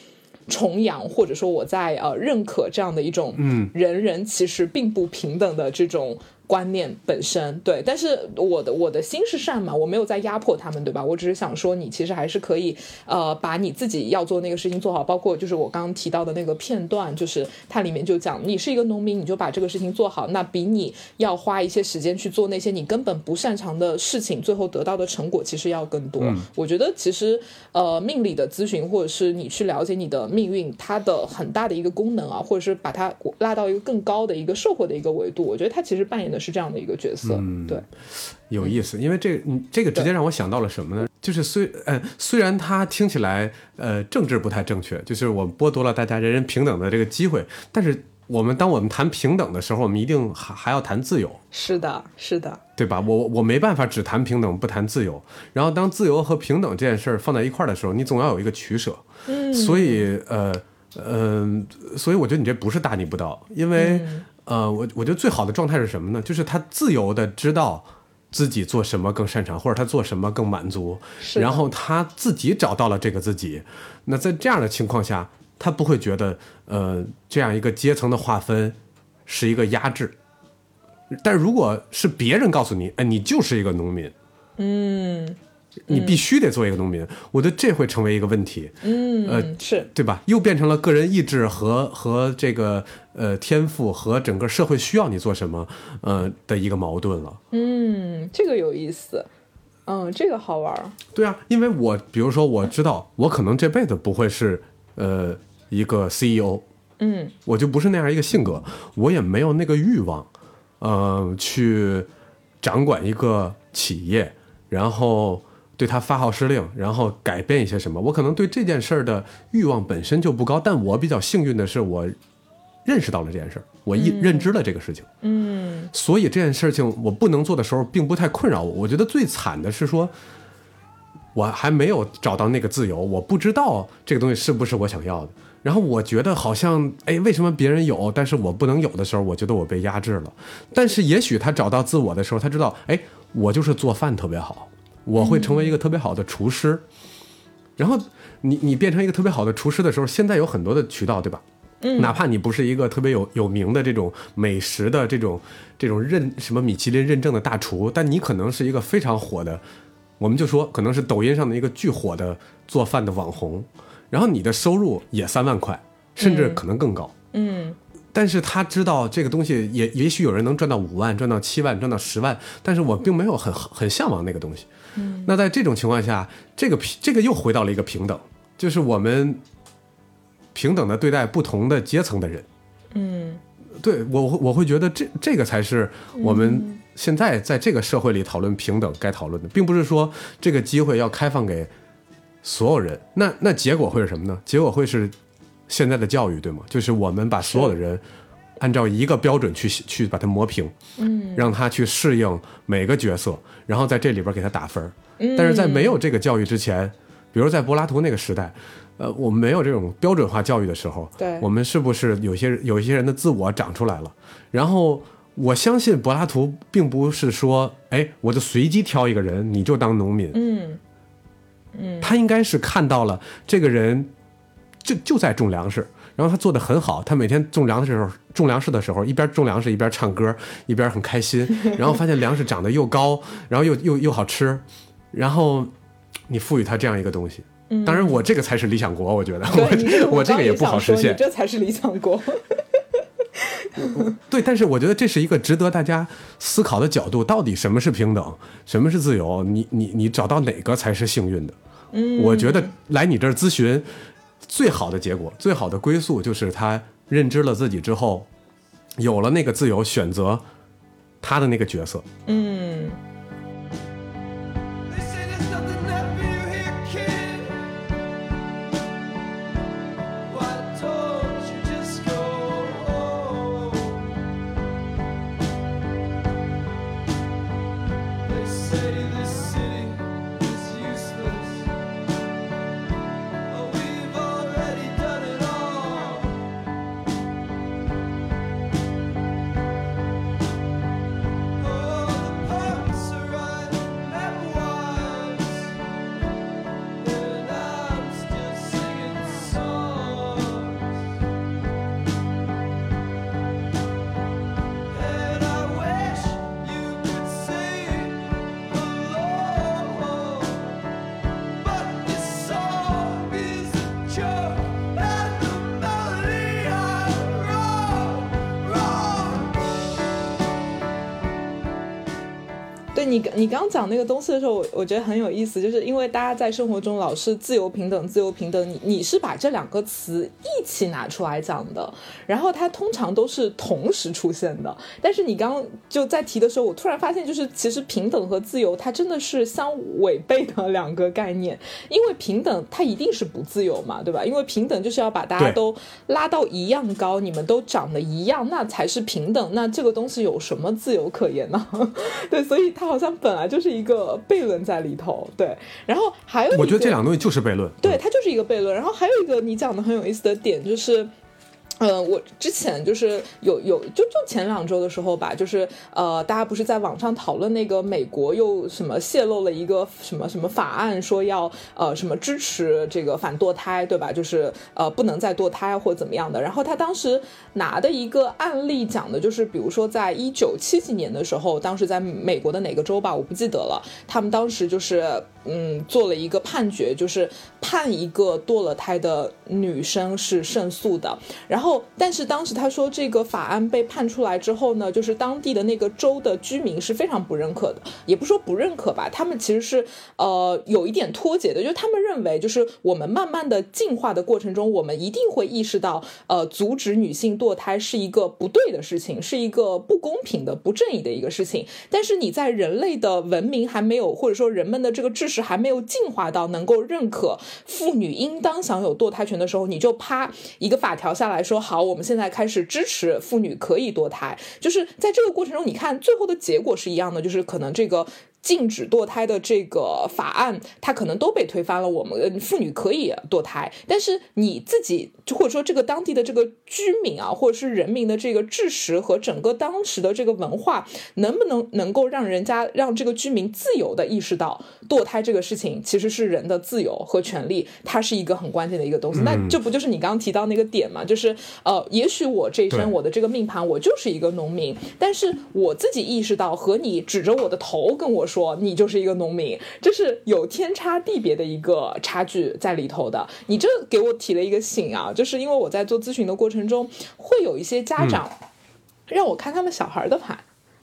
重阳，或者说我在呃认可这样的一种，嗯，人人其实并不平等的这种观念本身，对。但是我的我的心是善嘛，我没有在压迫他们，对吧？我只是想说，你其实还是可以呃把你自己要做那个事情做好，包括就是我刚刚提到的那个片段，就是它里面就讲，你是一个农民，你就把这个事情做好，那比你要花一些时间去做那些你根本不擅长的事情，最后得到的成果其实要更多。我觉得其实呃命理的咨询，或者是你去了解你的命运，它的很大的一个功能啊，或者是把它拉到一个更高的一个社会的一个维度，我觉得它其实扮演的是这样的一个角色。嗯对，有意思，因为这个这个直接让我想到了什么呢？就是虽呃虽然它听起来呃政治不太正确，就是我剥夺了大家人人平等的这个机会，但是我们当我们谈平等的时候，我们一定还还要谈自由。是的，是的，对吧？我我没办法只谈平等不谈自由。然后当自由和平等这件事儿放在一块儿的时候，你总要有一个取舍。嗯，所以呃呃，所以我觉得你这不是大逆不道，因为、呃，我我觉得最好的状态是什么呢？就是他自由的知道自己做什么更擅长，或者他做什么更满足，然后他自己找到了这个自己。那在这样的情况下，他不会觉得呃这样一个阶层的划分是一个压制。但如果是别人告诉你，哎，你就是一个农民，嗯你必须得做一个农民，我觉得这会成为一个问题，嗯，呃是。对吧？又变成了个人意志和和这个呃天赋和整个社会需要你做什么，呃的一个矛盾了。嗯，这个有意思，嗯，这个好玩儿，对啊，因为我比如说我知道我可能这辈子不会是呃一个 CEO，嗯。我就不是那样一个性格，我也没有那个欲望，呃，去掌管一个企业，然后对他发号施令，然后改变一些什么。我可能对这件事儿的欲望本身就不高，但我比较幸运的是，我认识到了这件事儿，我一、认知了这个事情，嗯所以这件事情我不能做的时候，并不太困扰我。我觉得最惨的是说。我还没有找到那个自由，我不知道这个东西是不是我想要的。然后我觉得好像，哎，为什么别人有，但是我不能有的时候，我觉得我被压制了。但是也许他找到自我的时候，他知道，哎，我就是做饭特别好，我会成为一个特别好的厨师。然后你你变成一个特别好的厨师的时候，现在有很多的渠道，对吧？嗯，哪怕你不是一个特别有有名的这种美食的这种这种认什么米其林认证的大厨，但你可能是一个非常火的，我们就说可能是抖音上的一个巨火的做饭的网红，然后你的收入也三万块，甚至可能更高。嗯但是他知道这个东西也也许有人能赚到五万，赚到七万，赚到十万，但是我并没有很很向往那个东西。嗯，那在这种情况下，这个平这个又回到了一个平等，就是我们平等的对待不同的阶层的人。嗯对我我会觉得这这个才是我们现在在这个社会里讨论平等该讨论的，并不是说这个机会要开放给所有人。那那结果会是什么呢？结果会是现在的教育，对吗？就是我们把所有的人按照一个标准去去把它磨平，嗯。让他去适应每个角色，然后在这里边给他打分但是在没有这个教育之前，比如在柏拉图那个时代，呃，我们没有这种标准化教育的时候，对。我们是不是有些有一些人的自我长出来了？然后我相信柏拉图并不是说，哎，我就随机挑一个人，你就当农民，嗯。嗯。他应该是看到了这个人就就在种粮食，然后他做的很好，他每天种粮食的时候，种粮食的时候一边种粮食一边唱歌，一边很开心，然后发现粮食长得又高，然后又又又好吃，然后你赋予他这样一个东西。当然，我这个才是理想国，我觉得我我这个也不好实现。这才是理想国。对，但是我觉得这是一个值得大家思考的角度，到底什么是平等，什么是自由？你你你找到哪个才是幸运的？嗯，我觉得来你这儿咨询，最好的结果，最好的归宿就是他认知了自己之后，有了那个自由选择他的那个角色。嗯讲那个东西的时候，我我觉得很有意思，就是因为大家在生活中老是自由平等、自由平等，你你是把这两个词一起拿出来讲的，然后它通常都是同时出现的。但是你刚刚就在提的时候，我突然发现，就是其实平等和自由它真的是相违背的两个概念，因为平等它一定是不自由嘛，对吧？因为平等就是要把大家都拉到一样高，你们都长得一样，那才是平等。那这个东西有什么自由可言呢？对，所以它好像本来就是一个悖论在里头。对，然后还有一个我觉得这两个东西就是悖论。对，它就是一个悖论。然后还有一个你讲的很有意思的点就是。呃，我之前就是有有就就前两周的时候吧，就是呃，大家不是在网上讨论那个美国又什么泄露了一个什么什么法案，说要呃什么支持这个反堕胎，对吧？就是呃不能再堕胎或怎么样的。然后他当时拿的一个案例讲的就是，比如说在一九七几年的时候，当时在美国的哪个州吧，我不记得了，他们当时就是嗯，做了一个判决，就是判一个堕了胎的女生是胜诉的。然后，但是当时他说这个法案被判出来之后呢，就是当地的那个州的居民是非常不认可的，也不说不认可吧，他们其实是呃有一点脱节的，就是他们认为就是我们慢慢的进化的过程中，我们一定会意识到，呃，阻止女性堕胎是一个不对的事情，是一个不公平的、不正义的一个事情。但是你在人类的文明还没有，或者说人们的这个智是还没有进化到能够认可妇女应当享有堕胎权的时候，你就啪一个法条下来说，好，我们现在开始支持妇女可以堕胎。就是在这个过程中，你看最后的结果是一样的，就是可能这个。禁止堕胎的这个法案，它可能都被推翻了。我们呃妇女可以堕胎，但是你自己就或者说这个当地的这个居民啊，或者是人民的这个知识和整个当时的这个文化，能不能能够让人家让这个居民自由的意识到堕胎这个事情其实是人的自由和权利，它是一个很关键的一个东西。那这不就是你刚刚提到那个点嘛？就是呃，也许我这一生我的这个命盘我就是一个农民，但是我自己意识到和你指着我的头跟我说你就是一个农民，这是有天差地别的一个差距在里头的。你这给我提了一个醒啊，就是因为我在做咨询的过程中，会有一些家长让我看他们小孩的盘。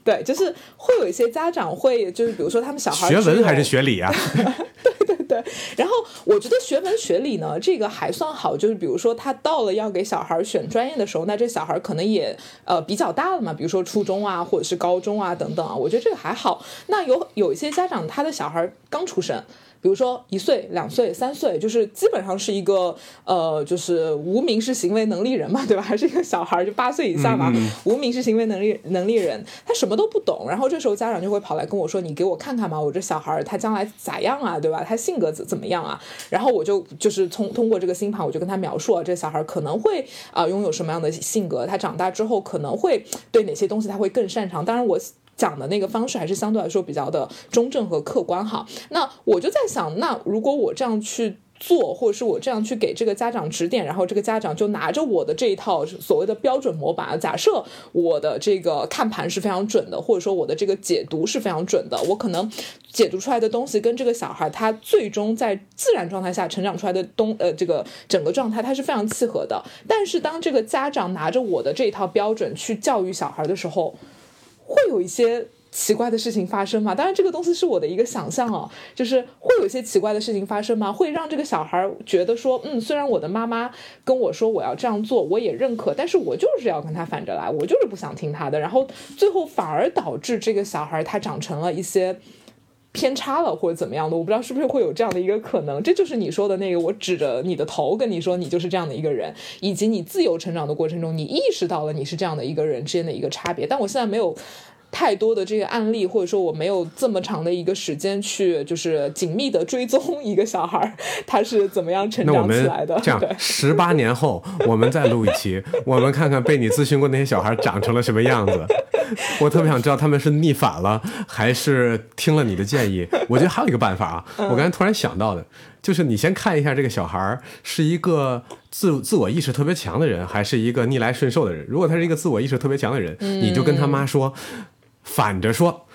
对，就是会有一些家长会，就是比如说他们小孩学文还是学理啊？对对对，然后我觉得学文学理呢，这个还算好，就是比如说他到了要给小孩选专业的时候，那这小孩可能也呃比较大了嘛，比如说初中啊，或者是高中啊等等啊，我觉得这个还好。那有有一些家长他的小孩刚出生。比如说一岁、两岁、三岁，就是基本上是一个呃，就是无民事行为能力人嘛，对吧？还是一个小孩儿，就八岁以下嘛，无民事行为能力能力人，他什么都不懂。然后这时候家长就会跑来跟我说：“你给我看看嘛，我这小孩儿他将来咋样啊，对吧？他性格怎怎么样啊？”然后我就就是通通过这个星盘，我就跟他描述啊，这小孩儿可能会啊、拥有什么样的性格，他长大之后可能会对哪些东西他会更擅长。当然我。讲的那个方式还是相对来说比较的中正和客观哈。那我就在想，那如果我这样去。做，或者是我这样去给这个家长指点，然后这个家长就拿着我的这一套所谓的标准模板，假设我的这个看盘是非常准的，或者说我的这个解读是非常准的，我可能解读出来的东西跟这个小孩他最终在自然状态下成长出来的东呃这个整个状态，它是非常契合的。但是当这个家长拿着我的这一套标准去教育小孩的时候，会有一些奇怪的事情发生吗？当然，这个东西是我的一个想象哦，就是会有一些奇怪的事情发生吗？会让这个小孩觉得说，嗯，虽然我的妈妈跟我说我要这样做，我也认可，但是我就是要跟他反着来，我就是不想听他的，然后最后反而导致这个小孩他长成了一些。偏差了或者怎么样的，我不知道是不是会有这样的一个可能。这就是你说的那个，我指着你的头跟你说，你就是这样的一个人，以及你自由成长的过程中，你意识到了你是这样的一个人之间的一个差别。但我现在没有太多的这个案例，或者说我没有这么长的一个时间去就是紧密的追踪一个小孩儿他是怎么样成长起来的。这样，十八年后，我们再 录一期，我们看看被你咨询过那些小孩长成了什么样子。我特别想知道他们是逆反了，还是听了你的建议。我觉得还有一个办法啊，我刚才突然想到的，就是你先看一下这个小孩儿是一个自自我意识特别强的人，还是一个逆来顺受的人。如果他是一个自我意识特别强的人，你就跟他妈说，反着说。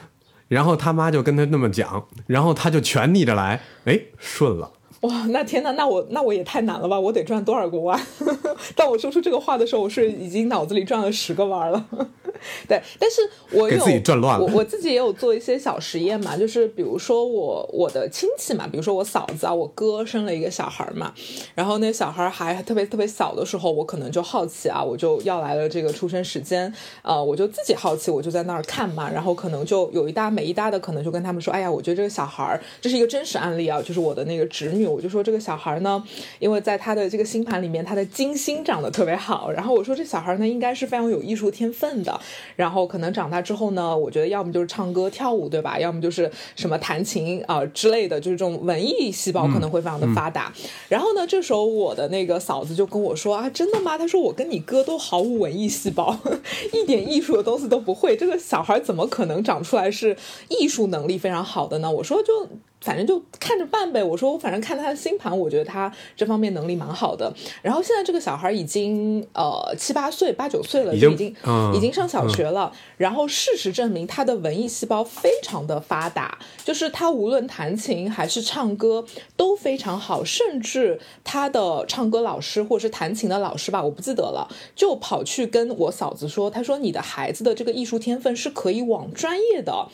然后他妈就跟他那么讲，然后他就全逆着来，哎，顺了。哇，那天呐，那我那我也太难了吧！我得转多少个弯？当我说出这个话的时候，我是已经脑子里转了十个弯了。对，但是我有给自己转乱了我我自己也有做一些小实验嘛，就是比如说我我的亲戚嘛，比如说我嫂子啊，我哥生了一个小孩嘛，然后那小孩还特别特别小的时候，我可能就好奇啊，我就要来了这个出生时间，呃，我就自己好奇，我就在那儿看嘛，然后可能就有一搭没一搭的，可能就跟他们说，哎呀，我觉得这个小孩，这是一个真实案例啊，就是我的那个侄女，我就说这个小孩儿呢，因为在他的这个星盘里面，他的金星长得特别好，然后我说这小孩儿呢应该是非常有艺术天分的，然后可能长大之后呢，我觉得要么就是唱歌跳舞，对吧？要么就是什么弹琴啊、之类的，就是这种文艺细胞可能会非常的发达。然后呢，这时候我的那个嫂子就跟我说啊，真的吗？她说我跟你哥都毫无文艺细胞，一点艺术的东西都不会，这个小孩怎么可能长出来是艺术能力非常好的呢？我说就。反正就看着办呗。我说我反正看他的星盘，我觉得他这方面能力蛮好的。然后现在这个小孩已经呃七八岁、八九岁了，已经就已经、嗯已经上小学了。然后事实证明，他的文艺细胞非常的发达，就是他无论弹琴还是唱歌都非常好，甚至他的唱歌老师或者是弹琴的老师吧，我不记得了，就跑去跟我嫂子说，他说你的孩子的这个艺术天分是可以往专业的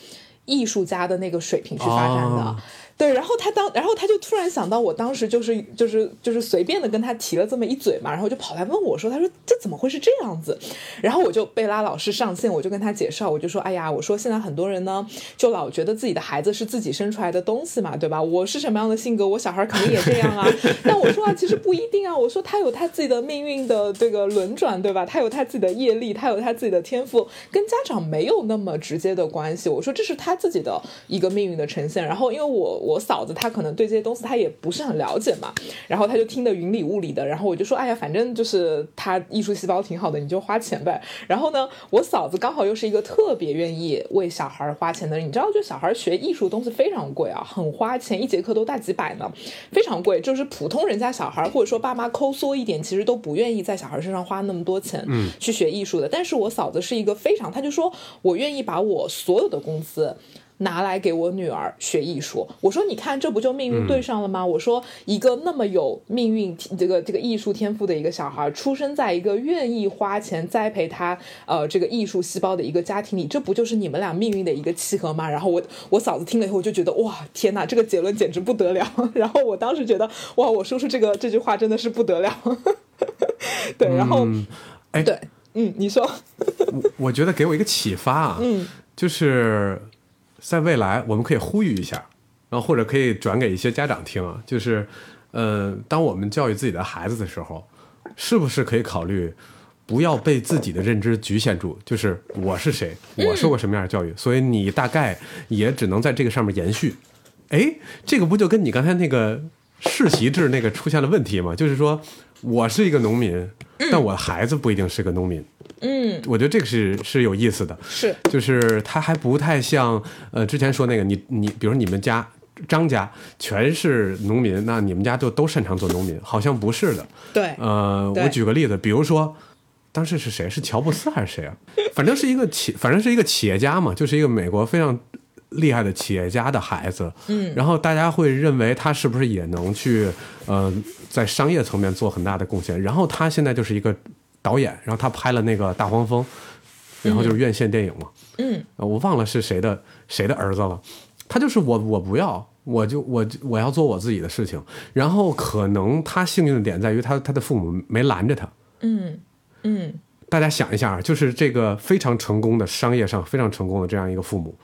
艺术家的那个水平去发展的。对，然后他当，然后他就突然想到，我当时就是就是就是随便的跟他提了这么一嘴嘛，然后就跑来问我说，他说这怎么会是这样子？然后我就贝拉老师上线，我就跟他介绍，我就说，哎呀，我说现在很多人呢，就老觉得自己的孩子是自己生出来的东西嘛，对吧？我是什么样的性格，我小孩肯定也这样啊。但我说啊，其实不一定啊，我说他有他自己的命运的这个轮转，对吧？他有他自己的业力，他有他自己的天赋，跟家长没有那么直接的关系。我说这是他自己的一个命运的呈现。然后因为我我嫂子她可能对这些东西她也不是很了解嘛，然后她就听得云里雾里的。然后我就说，哎呀，反正就是他艺术细胞挺好的，你就花钱呗。然后呢，我嫂子刚好又是一个特别愿意为小孩花钱的人，你知道，就小孩学艺术东西非常贵啊，很花钱，一节课都大几百呢，非常贵。就是普通人家小孩或者说爸妈抠缩一点，其实都不愿意在小孩身上花那么多钱去学艺术的。但是我嫂子是一个非常，她就说我愿意把我所有的工资。拿来给我女儿学艺术，我说你看，这不就命运对上了吗？我说一个那么有命运这个这个艺术天赋的一个小孩，出生在一个愿意花钱栽培他呃这个艺术细胞的一个家庭里，这不就是你们俩命运的一个契合吗？然后我我嫂子听了以后，就觉得哇天哪，这个结论简直不得了。然后我当时觉得哇，我说出这个这句话真的是不得了。对，然后、哎，对，嗯，你说，我我觉得给我一个启发啊，嗯，就是在未来我们可以呼吁一下，然后或者可以转给一些家长听啊，就是呃，当我们教育自己的孩子的时候，是不是可以考虑不要被自己的认知局限住？就是我是谁，我受过什么样的教育，所以你大概也只能在这个上面延续。哎，这个不就跟你刚才那个世袭制那个出现了问题吗？就是说我是一个农民，但我的孩子不一定是个农民。嗯，我觉得这个是是有意思的，是，就是他还不太像呃之前说那个你你比如你们家张家全是农民，那你们家就都擅长做农民，好像不是的。对，呃，我举个例子，比如说当时是谁？是乔布斯还是谁啊？反正是一个企，反正是一个企业家嘛，就是一个美国非常厉害的企业家的孩子。嗯，然后大家会认为他是不是也能去呃在商业层面做很大的贡献？然后他现在就是一个导演，然后他拍了那个《大黄蜂》，然后就是院线电影嘛。嗯呃我忘了是谁的谁的儿子了，他就是我我不要，我就我我要做我自己的事情。然后可能他幸运的点在于他他的父母没拦着他。嗯嗯大家想一下，就是这个非常成功的商业上非常成功的这样一个父母，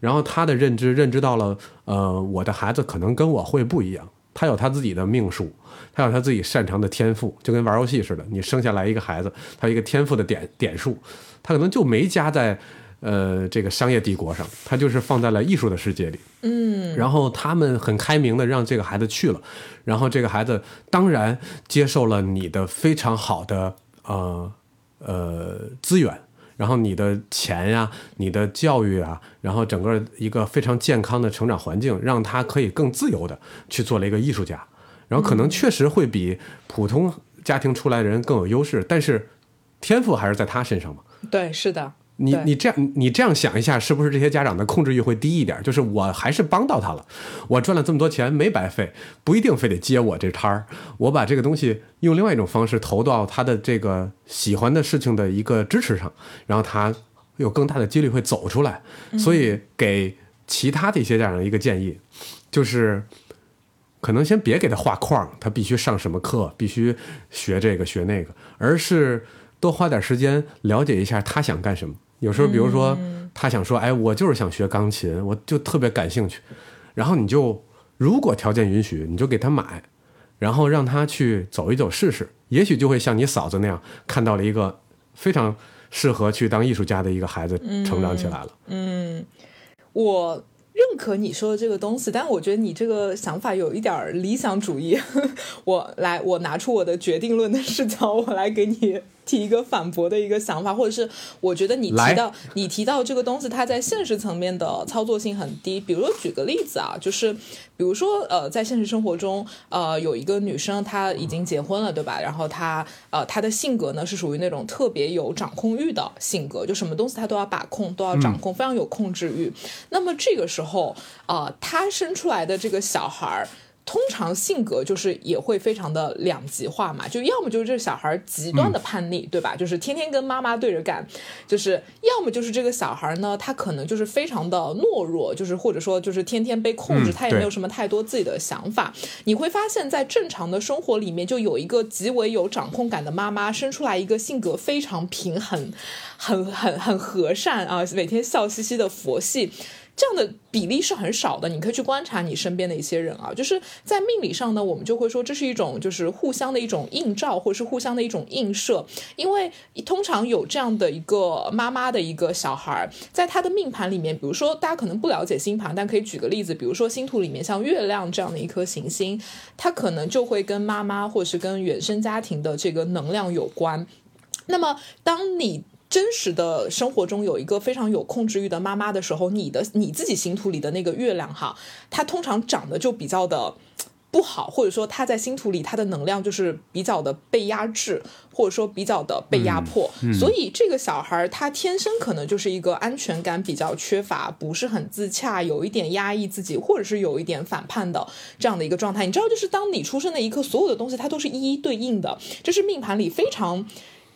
然后他的认知认知到了，呃，我的孩子可能跟我会不一样，他有他自己的命数，他有他自己擅长的天赋，就跟玩游戏似的，你生下来一个孩子，他有一个天赋的点点数，他可能就没加在呃这个商业帝国上，他就是放在了艺术的世界里。嗯然后他们很开明的让这个孩子去了，然后这个孩子当然接受了你的非常好的呃呃资源，然后你的钱呀、你的教育啊，然后整个一个非常健康的成长环境，让他可以更自由的去做了一个艺术家，然后可能确实会比普通家庭出来的人更有优势，但是天赋还是在他身上嘛。对，是的，你你这样你这样想一下，是不是这些家长的控制欲会低一点？就是我还是帮到他了，我赚了这么多钱没白费，不一定非得接我这摊儿，我把这个东西用另外一种方式投到他的这个喜欢的事情的一个支持上，然后他有更大的几率会走出来。所以给其他的一些家长一个建议，就是可能先别给他画框，他必须上什么课，必须学这个学那个，而是多花点时间了解一下他想干什么。有时候，比如说他想说，哎，我就是想学钢琴，我就特别感兴趣，然后你就如果条件允许，你就给他买，然后让他去走一走试试，也许就会像你嫂子那样看到了一个非常适合去当艺术家的一个孩子成长起来了。嗯，我认可你说的这个东西，但我觉得你这个想法有一点理想主义。我来，我拿出我的决定论的视角，我来给你提一个反驳的一个想法，或者是我觉得你提到你提到这个东西，它在现实层面的操作性很低。比如说举个例子啊，就是比如说呃，在现实生活中，呃，有一个女生她已经结婚了，对吧？然后她呃她的性格呢是属于那种特别有掌控欲的性格，就什么东西她都要把控，都要掌控，非常有控制欲。那么这个时候，呃，她生出来的这个小孩儿。通常性格就是也会非常的两极化嘛，就要么就是这小孩极端的叛逆，对吧？就是天天跟妈妈对着干，就是要么就是这个小孩呢，他可能就是非常的懦弱，就是或者说就是天天被控制，嗯他也没有什么太多自己的想法。你会发现在正常的生活里面，就有一个极为有掌控感的妈妈，生出来一个性格非常平衡、很很很和善啊，每天笑嘻嘻的佛系。这样的比例是很少的，你可以去观察你身边的一些人啊，就是在命理上呢，我们就会说这是一种就是互相的一种映照，或者是互相的一种映射，因为通常有这样的一个妈妈的一个小孩，在他的命盘里面，比如说大家可能不了解星盘，但可以举个例子，比如说星图里面像月亮这样的一颗行星，它可能就会跟妈妈或是跟原生家庭的这个能量有关。那么，当你真实的生活中有一个非常有控制欲的妈妈的时候，你的你自己星图里的那个月亮哈，它通常长得就比较的。不好，或者说它在星图里它的能量就是比较的被压制，或者说比较的被压迫，所以这个小孩儿他天生可能就是一个安全感比较缺乏，不是很自洽，有一点压抑自己，或者是有一点反叛的这样的一个状态。你知道，就是当你出生的一刻，所有的东西它都是一一对应的，这是命盘里非常。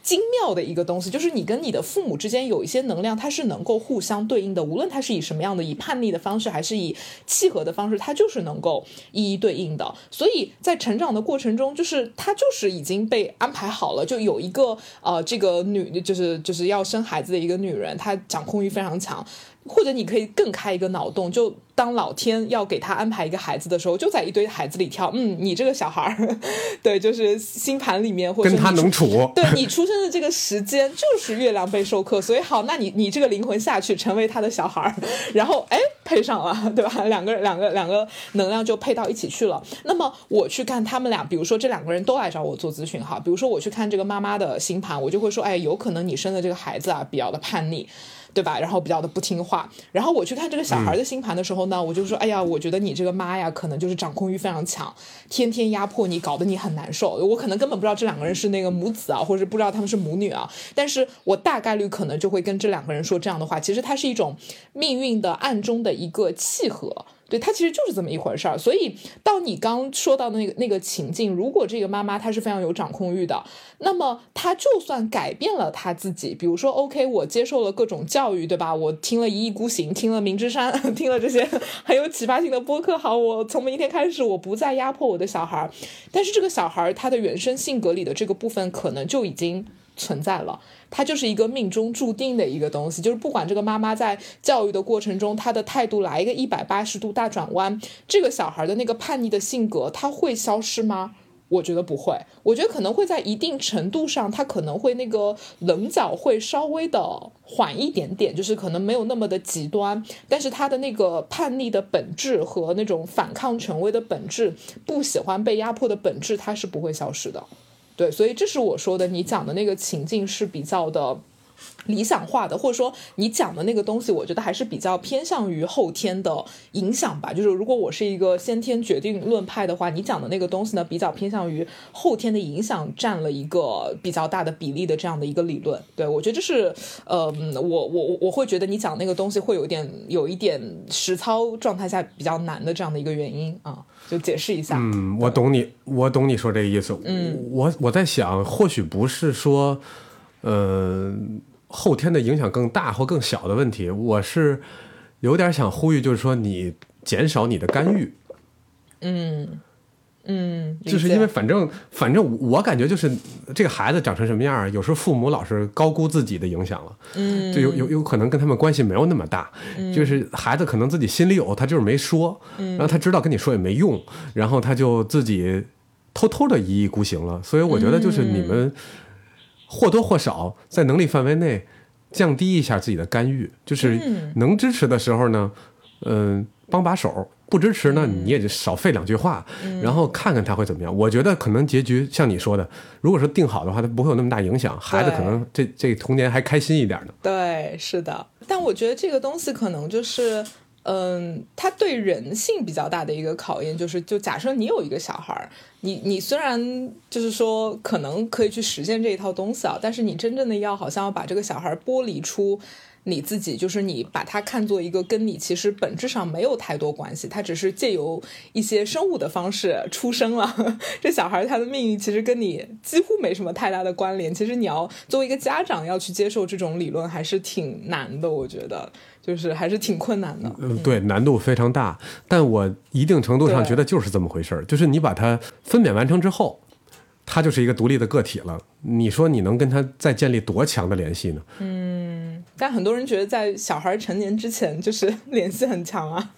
精妙的一个东西，就是你跟你的父母之间有一些能量，它是能够互相对应的，无论它是以什么样的，以叛逆的方式，还是以契合的方式，它就是能够一一对应的。所以在成长的过程中，就是他就是已经被安排好了，就有一个呃，这个女就是就是要生孩子的一个女人，她掌控欲非常强。或者你可以更开一个脑洞，就当老天要给他安排一个孩子的时候，就在一堆孩子里挑，嗯，你这个小孩儿，对，就是星盘里面或者跟他能处，对你出生的这个时间就是月亮被授课，所以好，那你你这个灵魂下去成为他的小孩儿，然后哎配上了，对吧？两个两个两个能量就配到一起去了。那么我去看他们俩，比如说这两个人都来找我做咨询哈，比如说我去看这个妈妈的星盘，我就会说，哎，有可能你生的这个孩子啊比较的叛逆。对吧？然后比较的不听话。然后我去看这个小孩的星盘的时候呢，我就说，哎呀，我觉得你这个妈呀，可能就是掌控欲非常强，天天压迫你，搞得你很难受。我可能根本不知道这两个人是那个母子啊，或者是不知道他们是母女啊，但是我大概率可能就会跟这两个人说这样的话。其实它是一种命运的暗中的一个契合。对，它其实就是这么一回事儿。所以到你刚说到的那个那个情境，如果这个妈妈她是非常有掌控欲的，那么她就算改变了她自己，比如说，OK，我接受了各种教育，对吧？我听了一意孤行，听了明之山，听了这些很有启发性的播客，好，我从明天开始，我不再压迫我的小孩儿。但是这个小孩儿他的原生性格里的这个部分，可能就已经存在了。它就是一个命中注定的一个东西，就是不管这个妈妈在教育的过程中，她的态度来一个一百八十度大转弯，这个小孩的那个叛逆的性格，他会消失吗？我觉得不会，我觉得可能会在一定程度上，他可能会那个棱角会稍微的缓一点点，就是可能没有那么的极端，但是他的那个叛逆的本质和那种反抗权威的本质，不喜欢被压迫的本质，它是不会消失的。对，所以这是我说的，你讲的那个情境是比较的理想化的，或者说你讲的那个东西，我觉得还是比较偏向于后天的影响吧。就是如果我是一个先天决定论派的话，你讲的那个东西呢，比较偏向于后天的影响占了一个比较大的比例的这样的一个理论。对我觉得这是，呃，我我我会觉得你讲那个东西会有点有一点实操状态下比较难的这样的一个原因啊，就解释一下。嗯，我懂你，我懂你说这个意思。嗯，我我在想，或许不是说，呃，后天的影响更大或更小的问题，我是有点想呼吁，就是说你减少你的干预，嗯，嗯就是因为反正反正我感觉就是这个孩子长成什么样儿，有时候父母老是高估自己的影响了，嗯，就有有有可能跟他们关系没有那么大，就是孩子可能自己心里有，他就是没说，然后他知道跟你说也没用，然后他就自己偷偷的一意孤行了，所以我觉得就是你们或多或少在能力范围内降低一下自己的干预，就是能支持的时候呢，嗯、帮把手，不支持呢，你也就少费两句话，然后看看他会怎么样。我觉得可能结局像你说的，如果说定好的话，他不会有那么大影响，孩子可能这这童年还开心一点呢。对，是的。但我觉得这个东西可能就是，嗯，他对人性比较大的一个考验，就是就假设你有一个小孩儿，你你虽然就是说可能可以去实现这一套东西啊，但是你真正的要好像要把这个小孩剥离出。你自己就是你把它看作一个跟你其实本质上没有太多关系，他只是借由一些生物的方式出生了。这小孩他的命运其实跟你几乎没什么太大的关联。其实你要作为一个家长要去接受这种理论，还是挺难的，我觉得就是还是挺困难的。嗯，对，难度非常大，但我一定程度上觉得就是这么回事儿，就是你把它分娩完成之后，它就是一个独立的个体了。你说你能跟它再建立多强的联系呢？嗯但很多人觉得在小孩成年之前就是 联系很强啊，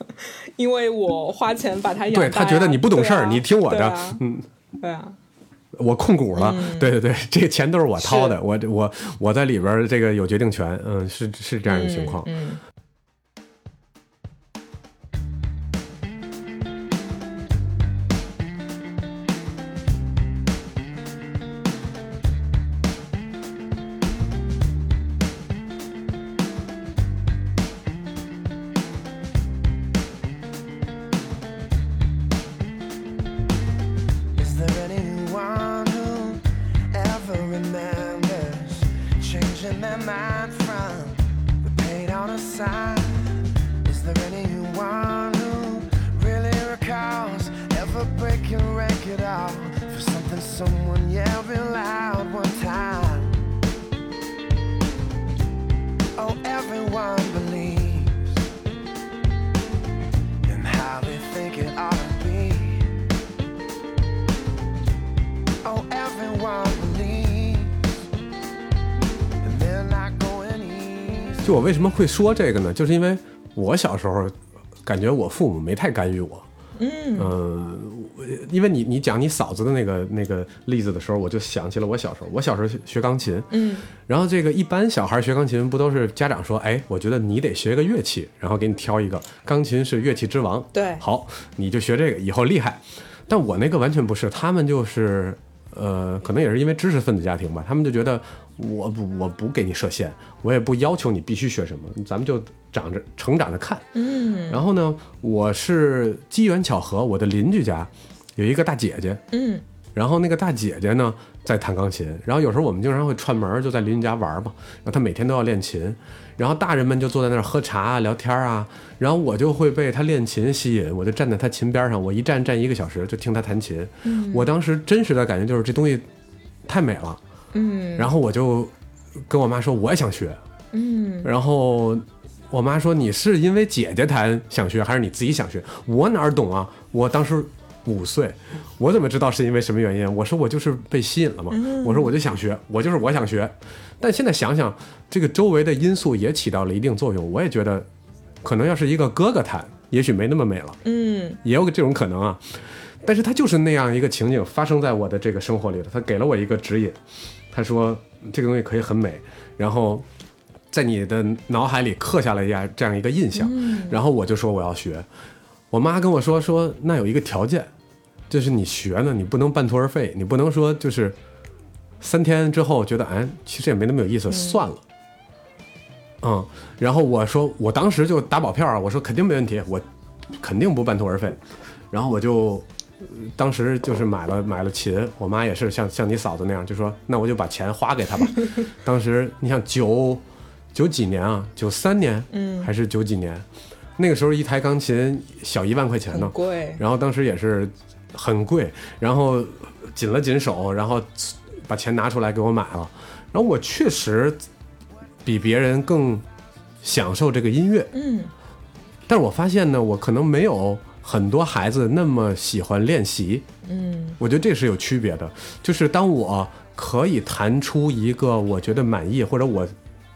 因为我花钱把他养大他觉得你不懂事儿，啊你听我的，嗯，对啊，我控股了，对对对，这个钱都是我掏的，我我我在里边儿这个有决定权，嗯，是是这样一个情况。嗯。为什么会说这个呢？就是因为我小时候感觉我父母没太干预我。嗯，呃因为你你讲你嫂子的那个那个例子的时候，我就想起了我小时候。我小时候学学钢琴，嗯，然后这个一般小孩学钢琴不都是家长说，哎，我觉得你得学个乐器，然后给你挑一个，钢琴是乐器之王，对好，你就学这个，以后厉害。但我那个完全不是，他们就是，呃，可能也是因为知识分子家庭吧，他们就觉得我不我不给你设限，我也不要求你必须学什么，咱们就长着成长着看。嗯，然后呢，我是机缘巧合，我的邻居家有一个大姐姐，嗯，然后那个大姐姐呢在弹钢琴，然后有时候我们经常会串门儿，就在邻居家玩儿嘛。然后她每天都要练琴，然后大人们就坐在那儿喝茶啊、聊天啊，然后我就会被她练琴吸引，我就站在她琴边上，我一站站一个小时，就听她弹琴。我当时真实的感觉就是这东西太美了，嗯然后我就跟我妈说我也想学，嗯然后我妈说你是因为姐姐弹想学，还是你自己想学？我哪儿懂啊？我当时五岁，我怎么知道是因为什么原因？我说我就是被吸引了嘛。我说我就想学，我就是我想学。但现在想想，这个周围的因素也起到了一定作用。我也觉得，可能要是一个哥哥弹，也许没那么美了，嗯也有这种可能啊。但是他就是那样一个情景发生在我的这个生活里了，他给了我一个指引，他说这个东西可以很美，然后在你的脑海里刻下了一样这样一个印象，然后我就说我要学。我妈跟我说说那有一个条件，就是你学呢，你不能半途而废，你不能说就是三天之后觉得哎其实也没那么有意思，算了。嗯，然后我说我当时就打保票啊，我说肯定没问题，我肯定不半途而废。然后我就呃当时就是买了买了琴，我妈也是像像你嫂子那样，就说那我就把钱花给她吧。当时你想九九几年啊，九三年，嗯。还是九几年，那个时候一台钢琴小一万块钱呢，贵，然后当时也是很贵，然后紧了紧手，然后把钱拿出来给我买了，然后我确实比别人更享受这个音乐，嗯。但是我发现呢，我可能没有很多孩子那么喜欢练习，嗯我觉得这是有区别的。就是当我可以弹出一个我觉得满意或者我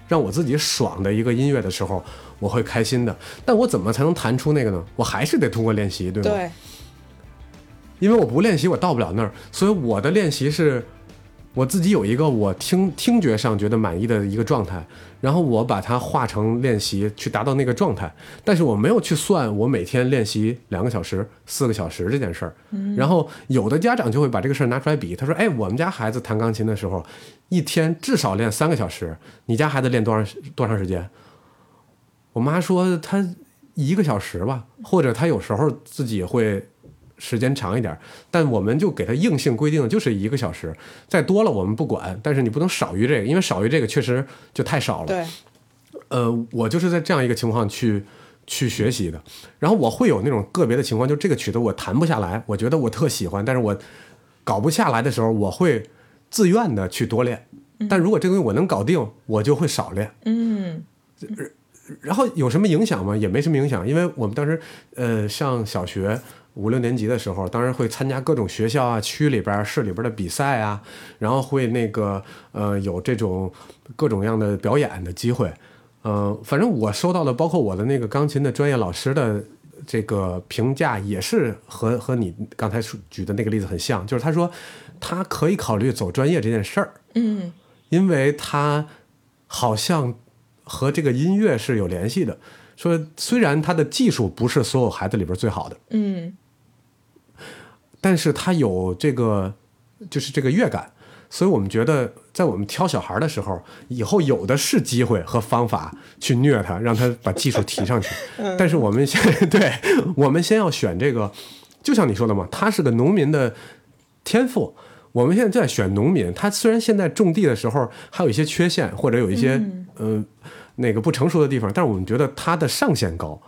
让我自己爽的一个音乐的时候，我会开心的。但我怎么才能弹出那个呢？我还是得通过练习，对吗？对，因为我不练习，我到不了那儿，所以我的练习是我自己有一个我听听觉上觉得满意的一个状态，然后我把它化成练习去达到那个状态，但是我没有去算我每天练习两个小时、四个小时这件事儿。然后有的家长就会把这个事儿拿出来比，他说：“哎，我们家孩子弹钢琴的时候，一天至少练三个小时，你家孩子练多长多长时间？”我妈说他一个小时吧，或者他有时候自己会时间长一点，但我们就给它硬性规定就是一个小时，再多了我们不管，但是你不能少于这个，因为少于这个确实就太少了。对，呃，我就是在这样一个情况去去学习的，然后我会有那种个别的情况，就这个曲子我弹不下来，我觉得我特喜欢，但是我搞不下来的时候，我会自愿的去多练。但如果这个东西我能搞定，我就会少练。嗯然后有什么影响吗？也没什么影响，因为我们当时呃上小学五六年级的时候，当然会参加各种学校啊、区里边儿、市里边儿的比赛啊，然后会那个呃有这种各种各样的表演的机会。呃，反正我收到的，包括我的那个钢琴的专业老师的这个评价，也是和和你刚才举的那个例子很像，就是他说他可以考虑走专业这件事儿，嗯因为他好像和这个音乐是有联系的。说虽然他的技术不是所有孩子里边最好的，嗯但是他有这个就是这个乐感，所以我们觉得在我们挑小孩的时候，以后有的是机会和方法去虐他，让他把技术提上去。但是我们先 对，我们先要选这个，就像你说的嘛，他是个农民的天赋。我们现在就在选农民，他虽然现在种地的时候还有一些缺陷，或者有一些嗯、呃那个不成熟的地方，但是我们觉得他的上限高，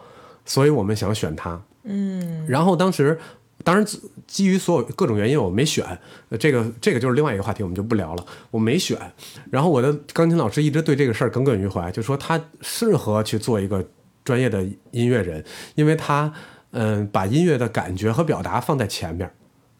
所以我们想选他。嗯然后当时，当然基于所有各种原因，我没选。呃这个这个就是另外一个话题，我们就不聊了。我没选。然后我的钢琴老师一直对这个事儿耿耿于怀，就说他适合去做一个专业的音乐人，因为他嗯把音乐的感觉和表达放在前面。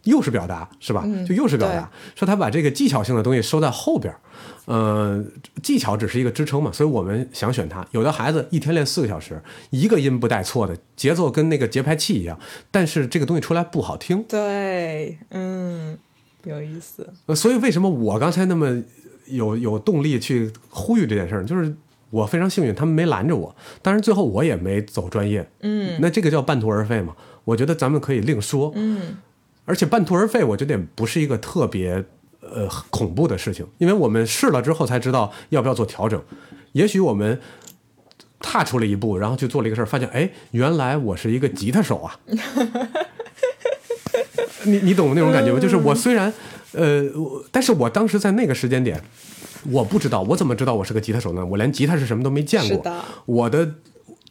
又是表达是吧？就又是表达。说他把这个技巧性的东西收在后边儿，呃，技巧只是一个支撑嘛，所以我们想选他。有的孩子一天练四个小时，一个音不带错的，节奏跟那个节拍器一样，但是这个东西出来不好听。对，嗯，有意思。呃，所以为什么我刚才那么有有动力去呼吁这件事儿，就是我非常幸运，他们没拦着我。当然最后我也没走专业，嗯那这个叫半途而废嘛。我觉得咱们可以另说。嗯而且半途而废，我觉得也不是一个特别呃恐怖的事情，因为我们试了之后才知道要不要做调整。也许我们踏出了一步，然后去做了一个事儿，发现哎，原来我是一个吉他手啊！你你懂那种感觉吗？就是我虽然呃，我但是我当时在那个时间点，我不知道，我怎么知道我是个吉他手呢？我连吉他是什么都没见过。的我的，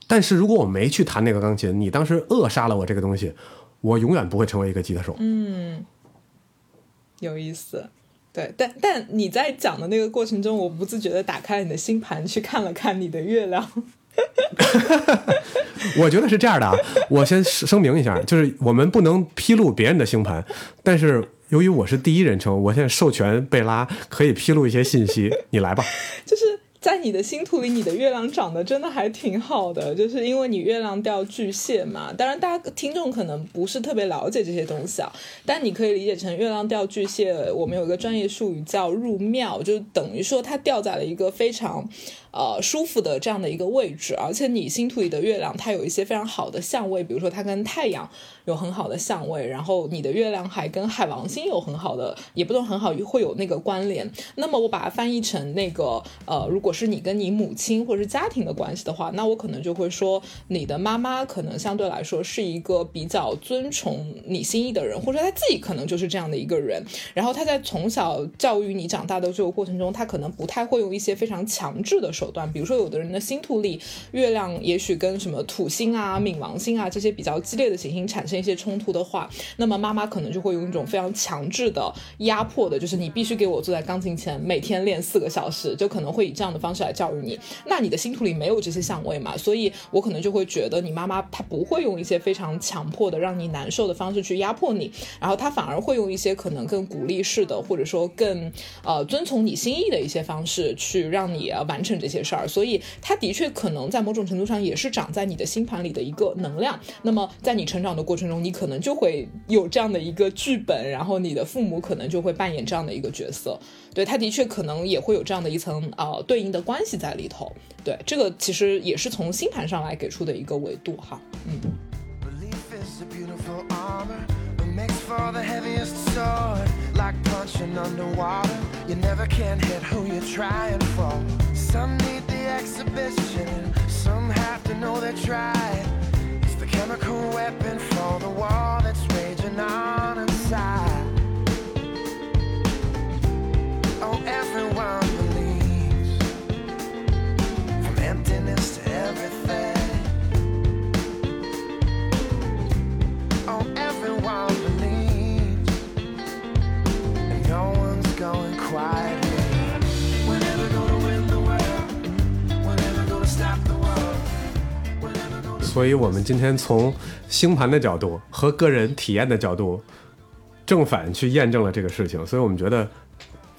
但是如果我没去弹那个钢琴，你当时扼杀了我这个东西，我永远不会成为一个吉他手。嗯，有意思。对，但但你在讲的那个过程中，我不自觉的打开了你的星盘，去看了看你的月亮。我觉得是这样的啊，我先声明一下，就是我们不能披露别人的星盘，但是由于我是第一人称，我现在授权贝拉可以披露一些信息，你来吧。就是在你的星图里，你的月亮长得真的还挺好的，就是因为你月亮掉巨蟹嘛。当然，大家听众可能不是特别了解这些东西啊，但你可以理解成月亮掉巨蟹，我们有一个专业术语叫入庙，就等于说它掉在了一个非常。呃，舒服的这样的一个位置，而且你星图里的月亮它有一些非常好的相位，比如说它跟太阳有很好的相位，然后你的月亮还跟海王星有很好的，也不能很好，会有那个关联。那么我把它翻译成那个呃，如果是你跟你母亲或者是家庭的关系的话，那我可能就会说你的妈妈可能相对来说是一个比较尊崇你心意的人，或者说他自己可能就是这样的一个人。然后他在从小教育你长大的这个过程中，他可能不太会用一些非常强制的手段，比如说有的人的星图里月亮也许跟什么土星啊、冥王星啊这些比较激烈的行星产生一些冲突的话，那么妈妈可能就会用一种非常强制的压迫的，就是你必须给我坐在钢琴前每天练四个小时，就可能会以这样的方式来教育你。那你的星图里没有这些相位嘛，所以我可能就会觉得你妈妈她不会用一些非常强迫的让你难受的方式去压迫你，然后她反而会用一些可能更鼓励式的，或者说更呃遵从你心意的一些方式去让你呃完成这些。些事儿，所以它的确可能在某种程度上也是长在你的星盘里的一个能量。那么在你成长的过程中，你可能就会有这样的一个剧本，然后你的父母可能就会扮演这样的一个角色。对，它的确可能也会有这样的一层呃对应的关系在里头。对，这个其实也是从星盘上来给出的一个维度哈。嗯。For the heaviest sword. Like punching underwater, you never can hit who you're trying for. Some need the exhibition, some have to know they tried. It's the chemical weapon for the war that's raging on inside. Oh, everyone 所以我们今天从星盘的角度和个人体验的角度，正反去验证了这个事情，所以我们觉得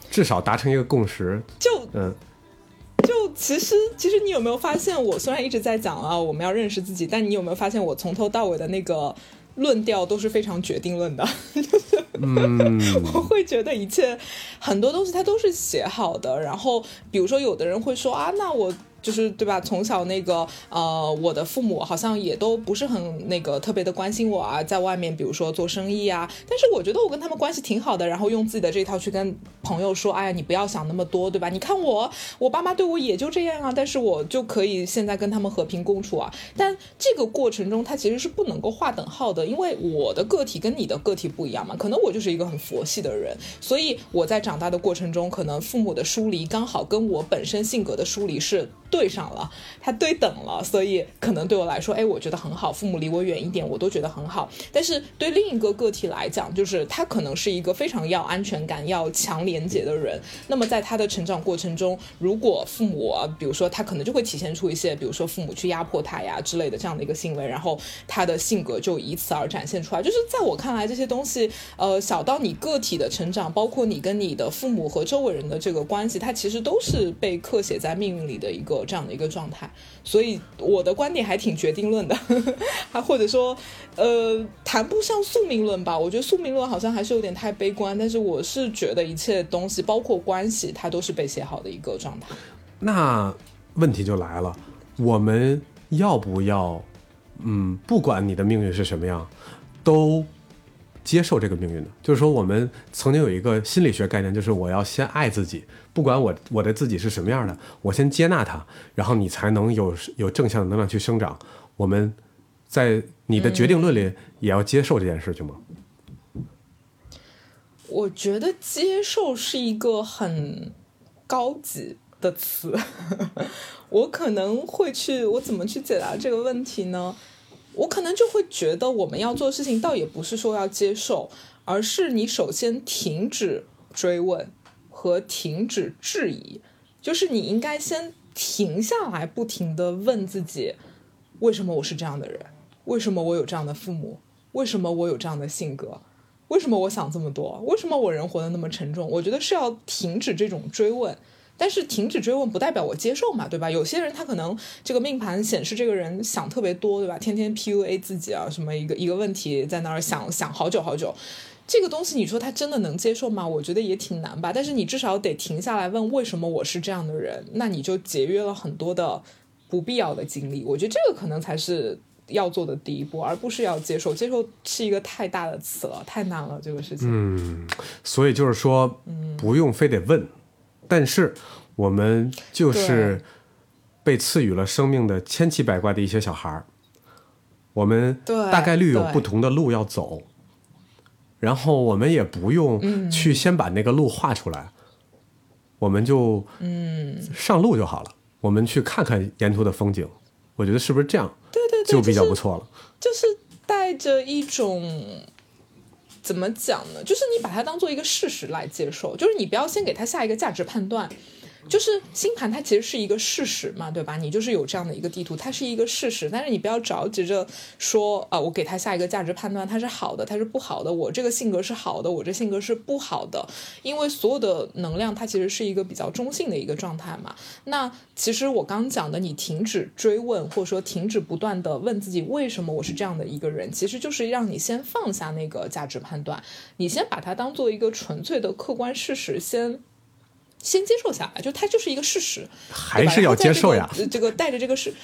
至少达成一个共识。就嗯，就其实，其实你有没有发现，我虽然一直在讲啊，我们要认识自己，但你有没有发现，我从头到尾的那个论调都是非常决定论的？就是，我会觉得一切很多东西它都是写好的。然后，比如说，有的人会说啊，那我。就是对吧？从小那个呃，我的父母好像也都不是很那个特别的关心我啊，在外面比如说做生意啊，但是我觉得我跟他们关系挺好的，然后用自己的这一套去跟朋友说，哎呀，你不要想那么多，对吧？你看我，我爸妈对我也就这样啊，但是我就可以现在跟他们和平共处啊。但这个过程中，它其实是不能够划等号的，因为我的个体跟你的个体不一样嘛，可能我就是一个很佛系的人，所以我在长大的过程中，可能父母的疏离刚好跟我本身性格的疏离是。对上了，它对等了，所以可能对我来说，哎，我觉得很好。父母离我远一点，我都觉得很好。但是对另一个个体来讲，就是他可能是一个非常要安全感、要强连接的人。那么在他的成长过程中，如果父母，比如说他可能就会体现出一些，比如说父母去压迫他呀之类的这样的一个行为，然后他的性格就以此而展现出来。就是在我看来，这些东西，呃，小到你个体的成长，包括你跟你的父母和周围人的这个关系，它其实都是被刻写在命运里的一个。这样的一个状态，所以我的观点还挺决定论的，还 或者说，呃，谈不上宿命论吧。我觉得宿命论好像还是有点太悲观，但是我是觉得一切东西，包括关系，它都是被写好的一个状态。那问题就来了，我们要不要，嗯，不管你的命运是什么样，都接受这个命运呢？就是说，我们曾经有一个心理学概念，就是我要先爱自己，不管我我的自己是什么样的，我先接纳它，然后你才能有有正向的能量去生长。我们在你的决定论里也要接受这件事情吗？我觉得接受是一个很高级的词，我可能会去，我怎么去解答这个问题呢？我可能就会觉得，我们要做的事情，倒也不是说要接受，而是你首先停止追问和停止质疑，就是你应该先停下来，不停的问自己，为什么我是这样的人？为什么我有这样的父母？为什么我有这样的性格？为什么我想这么多？为什么我人活得那么沉重？我觉得是要停止这种追问。但是停止追问不代表我接受嘛，对吧？有些人他可能这个命盘显示这个人想特别多，对吧？天天 PUA 自己啊，什么一个一个问题在那儿想想好久好久，这个东西你说他真的能接受吗？我觉得也挺难吧。但是你至少得停下来问为什么我是这样的人，那你就节约了很多的不必要的精力。我觉得这个可能才是要做的第一步，而不是要接受。接受是一个太大的词了，太难了这个事情。嗯，所以就是说，不用非得问。但是我们就是被赐予了生命的千奇百怪的一些小孩儿，我们大概率有不同的路要走，然后我们也不用去先把那个路画出来，我们就嗯上路就好了。我们去看看沿途的风景，我觉得是不是这样对对对，就比较不错了。就是带着一种怎么讲呢？就是你把它当做一个事实来接受，就是你不要先给它下一个价值判断，就是星盘它其实是一个事实嘛，对吧？你就是有这样的一个地图，它是一个事实，但是你不要着急着说啊，我给他下一个价值判断，它是好的，它是不好的，我这个性格是好的，我这性格是不好的，因为所有的能量它其实是一个比较中性的一个状态嘛。那其实我刚讲的，你停止追问，或者说停止不断的问自己为什么我是这样的一个人，其实就是让你先放下那个价值判断，你先把它当做一个纯粹的客观事实，先。先接受下来，就它就是一个事实，还是要接受呀。这个这个带着这个是，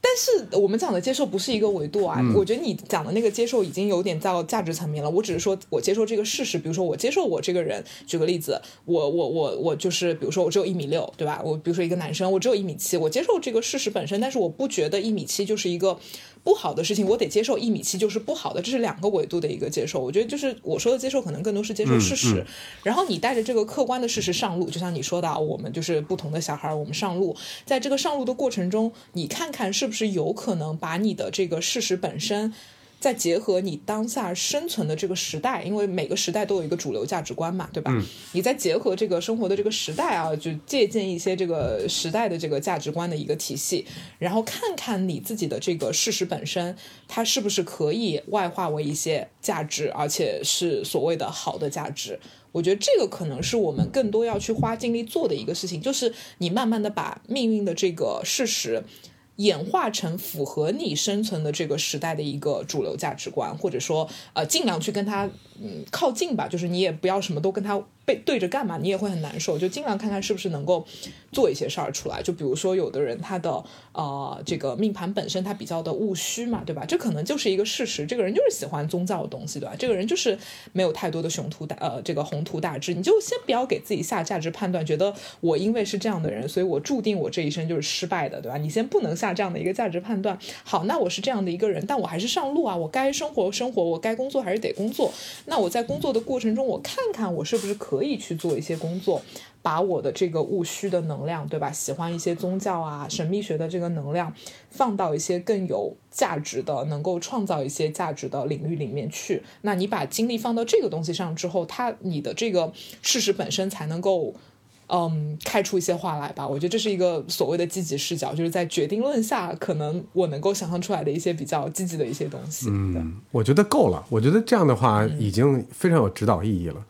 但是我们讲的接受不是一个维度啊。我觉得你讲的那个接受已经有点到价值层面了。我只是说我接受这个事实，比如说我接受我这个人。举个例子，我我我我就是，比如说我只有一米六，对吧？我比如说一个男生，我只有一米七，我接受这个事实本身，但是我不觉得一米七就是一个。不好的事情，我得接受一米七就是不好的，这是两个维度的一个接受。我觉得就是我说的接受，可能更多是接受事实。然后你带着这个客观的事实上路，就像你说的，我们就是不同的小孩，我们上路，在这个上路的过程中，你看看是不是有可能把你的这个事实本身。再结合你当下生存的这个时代，因为每个时代都有一个主流价值观嘛，对吧？你再结合这个生活的这个时代啊，就借鉴一些这个时代的这个价值观的一个体系，然后看看你自己的这个事实本身，它是不是可以外化为一些价值，而且是所谓的好的价值。我觉得这个可能是我们更多要去花精力做的一个事情，就是你慢慢的把命运的这个事实。演化成符合你生存的这个时代的一个主流价值观，或者说，呃，尽量去跟他嗯靠近吧，就是你也不要什么都跟他。背对着干嘛，你也会很难受。就尽量看看是不是能够做一些事儿出来。就比如说，有的人他的呃这个命盘本身他比较的务虚嘛，对吧？这可能就是一个事实。这个人就是喜欢宗教的东西，对吧？这个人就是没有太多的雄图大呃这个宏图大志。你就先不要给自己下价值判断，觉得我因为是这样的人，所以我注定我这一生就是失败的，对吧？你先不能下这样的一个价值判断。好，那我是这样的一个人，但我还是上路啊，我该生活生活，我该工作还是得工作。那我在工作的过程中，我看看我是不是可可以去做一些。工作，把我的这个务虚的能量，对吧？喜欢一些宗教啊、神秘学的这个能量，放到一些更有价值的、能够创造一些价值的领域里面去。那你把精力放到这个东西上之后，它你的这个事实本身才能够，嗯，开出一些花来吧。我觉得这是一个所谓的积极视角，就是在决定论下，可能我能够想象出来的一些比较积极的一些东西。嗯，我觉得够了。我觉得这样的话已经非常有指导意义了。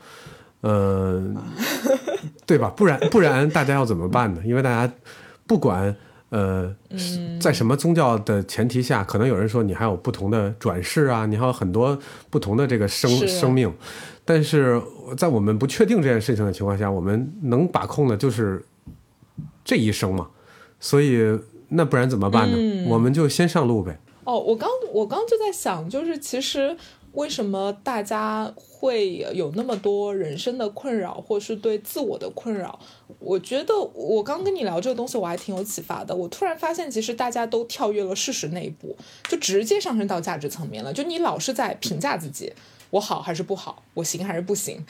对吧？不然不然，大家要怎么办呢？因为大家不管呃，在什么宗教的前提下，可能有人说你还有不同的转世啊，你还有很多不同的这个生生命。但是在我们不确定这件事情的情况下，我们能把控的就是这一生嘛。所以那不然怎么办呢？我们就先上路呗。哦，我刚我刚就在想，就是其实。为什么大家会有那么多人生的困扰，或是对自我的困扰？我觉得我刚跟你聊这个东西，我还挺有启发的。我突然发现，其实大家都跳跃了事实那一步，就直接上升到价值层面了。就你老是在评价自己，我好还是不好，我行还是不行，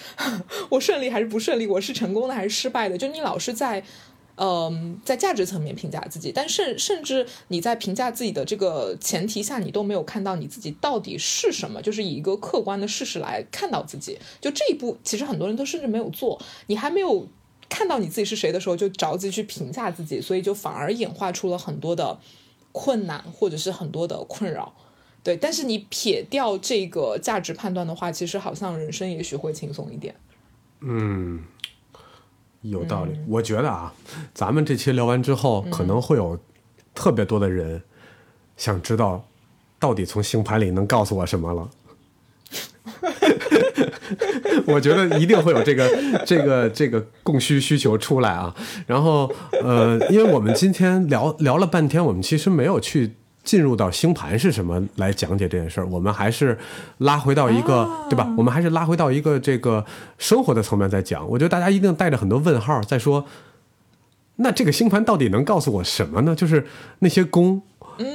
我顺利还是不顺利，我是成功的还是失败的？就你老是在。嗯，在价值层面评价自己，但甚甚至你在评价自己的这个前提下，你都没有看到你自己到底是什么，就是以一个客观的事实来看到自己。就这一步，其实很多人都甚至没有做。你还没有看到你自己是谁的时候，就着急去评价自己，所以就反而演化出了很多的困难，或者是很多的困扰。对，但是你撇掉这个价值判断的话，其实好像人生也许会轻松一点。嗯。有道理，我觉得啊，咱们这期聊完之后，可能会有特别多的人想知道，到底从星盘里能告诉我什么了。我觉得一定会有这个 这个这个供需需求出来啊。然后呃，因为我们今天聊聊了半天，我们其实没有去。进入到星盘是什么来讲解这件事儿，我们还是拉回到一个对吧？我们还是拉回到一个这个生活的层面在讲。我觉得大家一定带着很多问号在说，那这个星盘到底能告诉我什么呢？就是那些宫、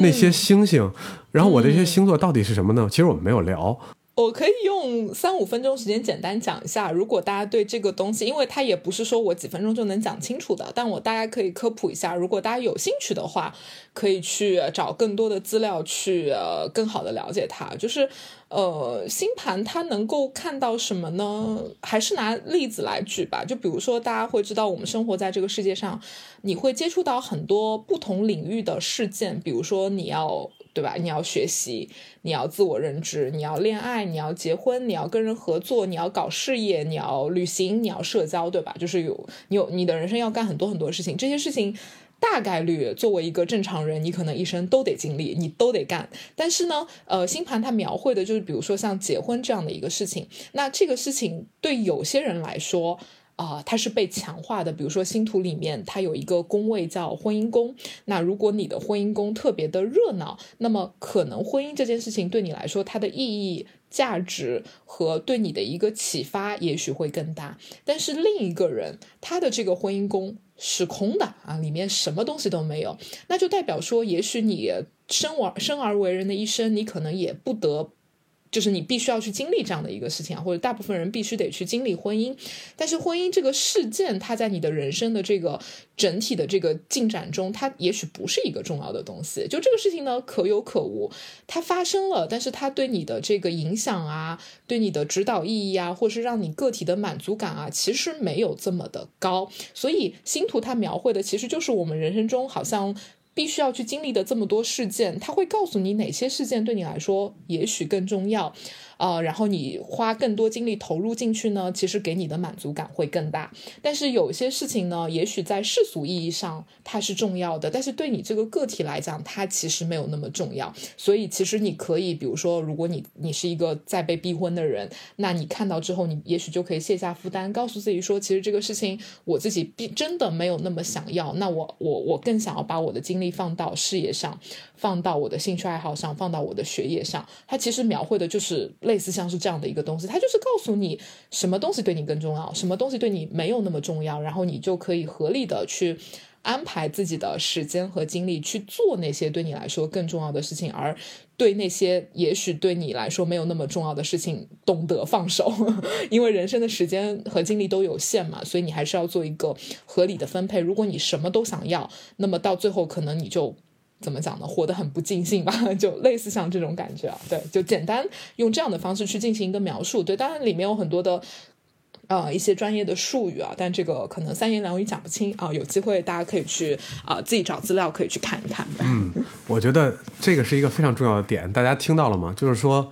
那些星星，然后我的这些星座到底是什么呢？其实我们没有聊。我可以用三五分钟时间简单讲一下，如果大家对这个东西，因为它也不是说我几分钟就能讲清楚的，但我大概可以科普一下。如果大家有兴趣的话，可以去找更多的资料去呃更好的了解它。就是呃星盘它能够看到什么呢？还是拿例子来举吧。就比如说大家会知道，我们生活在这个世界上，你会接触到很多不同领域的事件，比如说你要。对吧？你要学习，你要自我认知，你要恋爱，你要结婚，你要跟人合作，你要搞事业，你要旅行，你要社交，对吧？就是有你有你的人生要干很多很多事情，这些事情大概率作为一个正常人，你可能一生都得经历，你都得干。但是呢，呃，星盘它描绘的就是，比如说像结婚这样的一个事情，那这个事情对有些人来说。啊，它是被强化的。比如说星图里面，它有一个宫位叫婚姻宫。那如果你的婚姻宫特别的热闹，那么可能婚姻这件事情对你来说，它的意义、价值和对你的一个启发，也许会更大。但是另一个人，他的这个婚姻宫是空的啊，里面什么东西都没有，那就代表说，也许你生而生而为人的一生，你可能也不得。就是你必须要去经历这样的一个事情啊，或者大部分人必须得去经历婚姻。但是婚姻这个事件，它在你的人生的这个整体的这个进展中，它也许不是一个重要的东西。就这个事情呢，可有可无，它发生了，但是它对你的这个影响啊，对你的指导意义啊，或是让你个体的满足感啊，其实没有这么的高。所以星图它描绘的其实就是我们人生中好像。必须要去经历的这么多事件，他会告诉你哪些事件对你来说也许更重要。呃，然后你花更多精力投入进去呢，其实给你的满足感会更大。但是有些事情呢，也许在世俗意义上它是重要的，但是对你这个个体来讲，它其实没有那么重要。所以其实你可以，比如说，如果你你是一个在被逼婚的人，那你看到之后，你也许就可以卸下负担，告诉自己说，其实这个事情我自己并真的没有那么想要。那我我我更想要把我的精力放到事业上，放到我的兴趣爱好上，放到我的学业上。它其实描绘的就是。类类似像是这样的一个东西，它就是告诉你什么东西对你更重要，什么东西对你没有那么重要，然后你就可以合理的去安排自己的时间和精力去做那些对你来说更重要的事情，而对那些也许对你来说没有那么重要的事情懂得放手，因为人生的时间和精力都有限嘛，所以你还是要做一个合理的分配。如果你什么都想要，那么到最后可能你就。怎么讲呢？活得很不尽兴吧，就类似像这种感觉啊。对，就简单用这样的方式去进行一个描述。对，当然里面有很多的呃一些专业的术语啊，但这个可能三言两语讲不清啊。有机会大家可以去啊自己找资料，可以去看一看。嗯，我觉得这个是一个非常重要的点，大家听到了吗？就是说。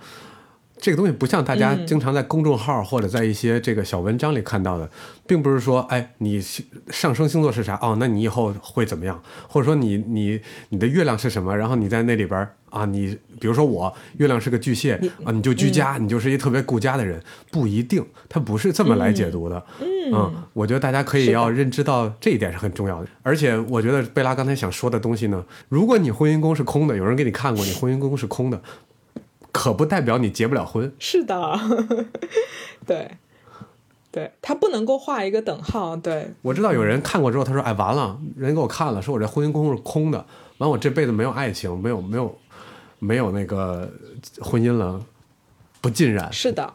这个东西不像大家经常在公众号或者在一些这个小文章里看到的，并不是说，哎，你上升星座是啥？哦，那你以后会怎么样？或者说你你你的月亮是什么？然后你在那里边啊，你比如说我月亮是个巨蟹啊，你就居家，你就是一特别顾家的人，不一定，它不是这么来解读的。嗯，我觉得大家可以要认知到这一点是很重要的。而且我觉得贝拉刚才想说的东西呢，如果你婚姻宫是空的，有人给你看过，你婚姻宫是空的。可不代表你结不了婚。是的，对，对，他不能够画一个等号。对，我知道有人看过之后，他说：“哎，完了，人给我看了，说我这婚姻宫是空的，完我这辈子没有爱情，没有没有没有那个婚姻了，不尽然。”是的。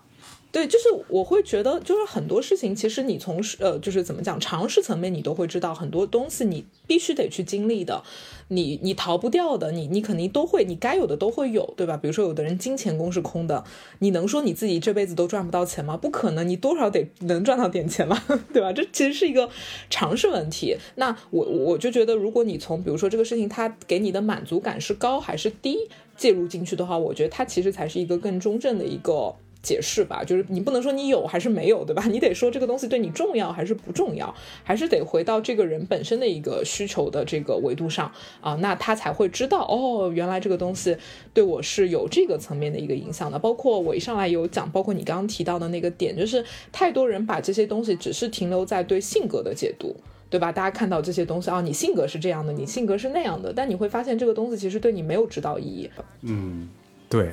对，就是我会觉得，就是很多事情，其实你从呃，就是怎么讲，常识层面你都会知道，很多东西你必须得去经历的，你你逃不掉的，你你肯定都会，你该有的都会有，对吧？比如说有的人金钱宫是空的，你能说你自己这辈子都赚不到钱吗？不可能，你多少得能赚到点钱嘛，对吧？这其实是一个常识问题。那我我就觉得，如果你从比如说这个事情它给你的满足感是高还是低介入进去的话，我觉得它其实才是一个更中正的一个。解释吧，就是你不能说你有还是没有，对吧？你得说这个东西对你重要还是不重要，还是得回到这个人本身的一个需求的这个维度上啊，那他才会知道哦，原来这个东西对我是有这个层面的一个影响的。包括我一上来有讲，包括你刚刚提到的那个点，就是太多人把这些东西只是停留在对性格的解读，对吧？大家看到这些东西啊，你性格是这样的，你性格是那样的，但你会发现这个东西其实对你没有指导意义。嗯，对。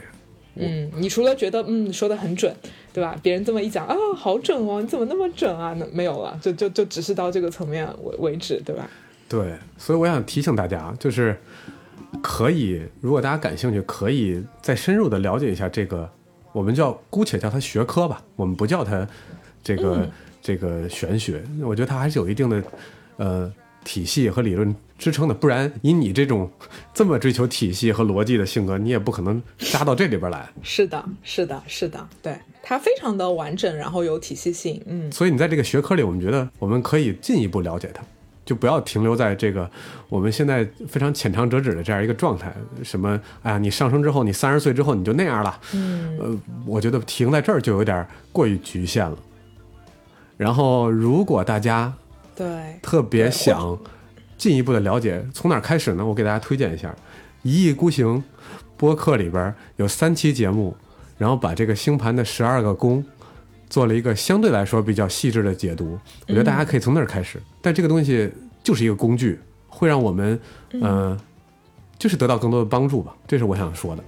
嗯，你除了觉得嗯说的很准，对吧？别人这么一讲啊，好准哦，你怎么那么准啊？那没有了，就就就只是到这个层面为为止，对吧？对，所以我想提醒大家，就是可以，如果大家感兴趣，可以再深入的了解一下这个我们叫姑且叫它学科吧，我们不叫它这个、嗯这个玄学。我觉得它还是有一定的呃体系和理论支撑的，不然以你这种这么追求体系和逻辑的性格，你也不可能扎到这里边来。是的，是的，是的，对，它非常的完整，然后有体系性，嗯，所以你在这个学科里，我们觉得我们可以进一步了解它，就不要停留在这个我们现在非常浅尝辄止的这样一个状态。什么，哎呀，你上升之后，你三十岁之后你就那样了。嗯，呃，我觉得停在这儿就有点过于局限了。然后，如果大家对，特别想进一步的了解，从哪儿开始呢？我给大家推荐一下《一意孤行》播客里边有三期节目，然后把这个星盘的十二个宫做了一个相对来说比较细致的解读。我觉得大家可以从那儿开始，但这个东西就是一个工具，会让我们嗯、呃就是得到更多的帮助吧。这是我想说的。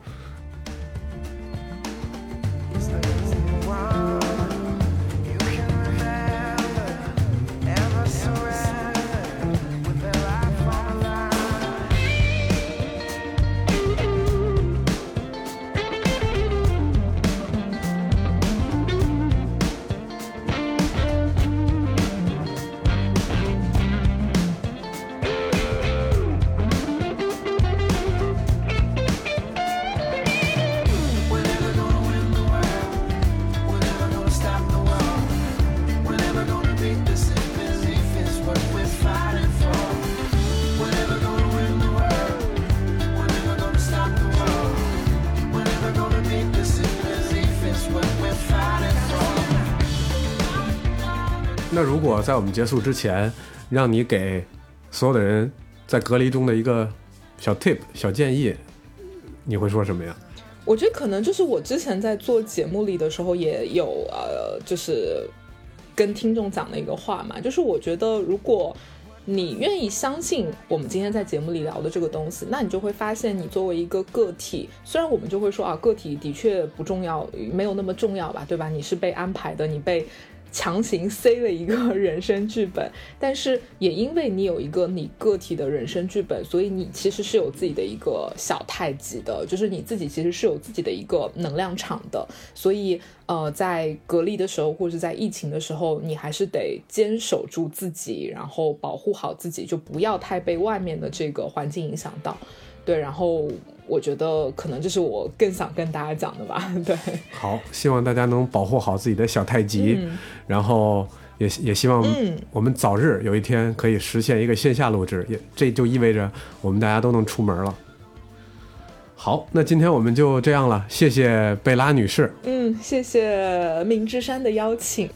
在我们结束之前，让你给所有的人在隔离中的一个小 tip、小建议，你会说什么呀？我觉得可能就是我之前在做节目里的时候也有呃，就是跟听众讲的一个话嘛，就是我觉得如果你愿意相信我们今天在节目里聊的这个东西，那你就会发现你作为一个个体，虽然我们就会说啊，个体的确不重要，没有那么重要吧，对吧？你是被安排的，你被。强行塞了一个人生剧本，但是也因为你有一个你个体的人生剧本，所以你其实是有自己的一个小太极的，就是你自己其实是有自己的一个能量场的。所以呃，在隔离的时候或者在疫情的时候，你还是得坚守住自己，然后保护好自己，就不要太被外面的这个环境影响到。对，然后我觉得可能这是我更想跟大家讲的吧。对，好，希望大家能保护好自己的小太极，然后也也希望嗯我们早日有一天可以实现一个线下录制，也这就意味着我们大家都能出门了。好，那今天我们就这样了，谢谢贝拉女士。嗯，谢谢明之山的邀请。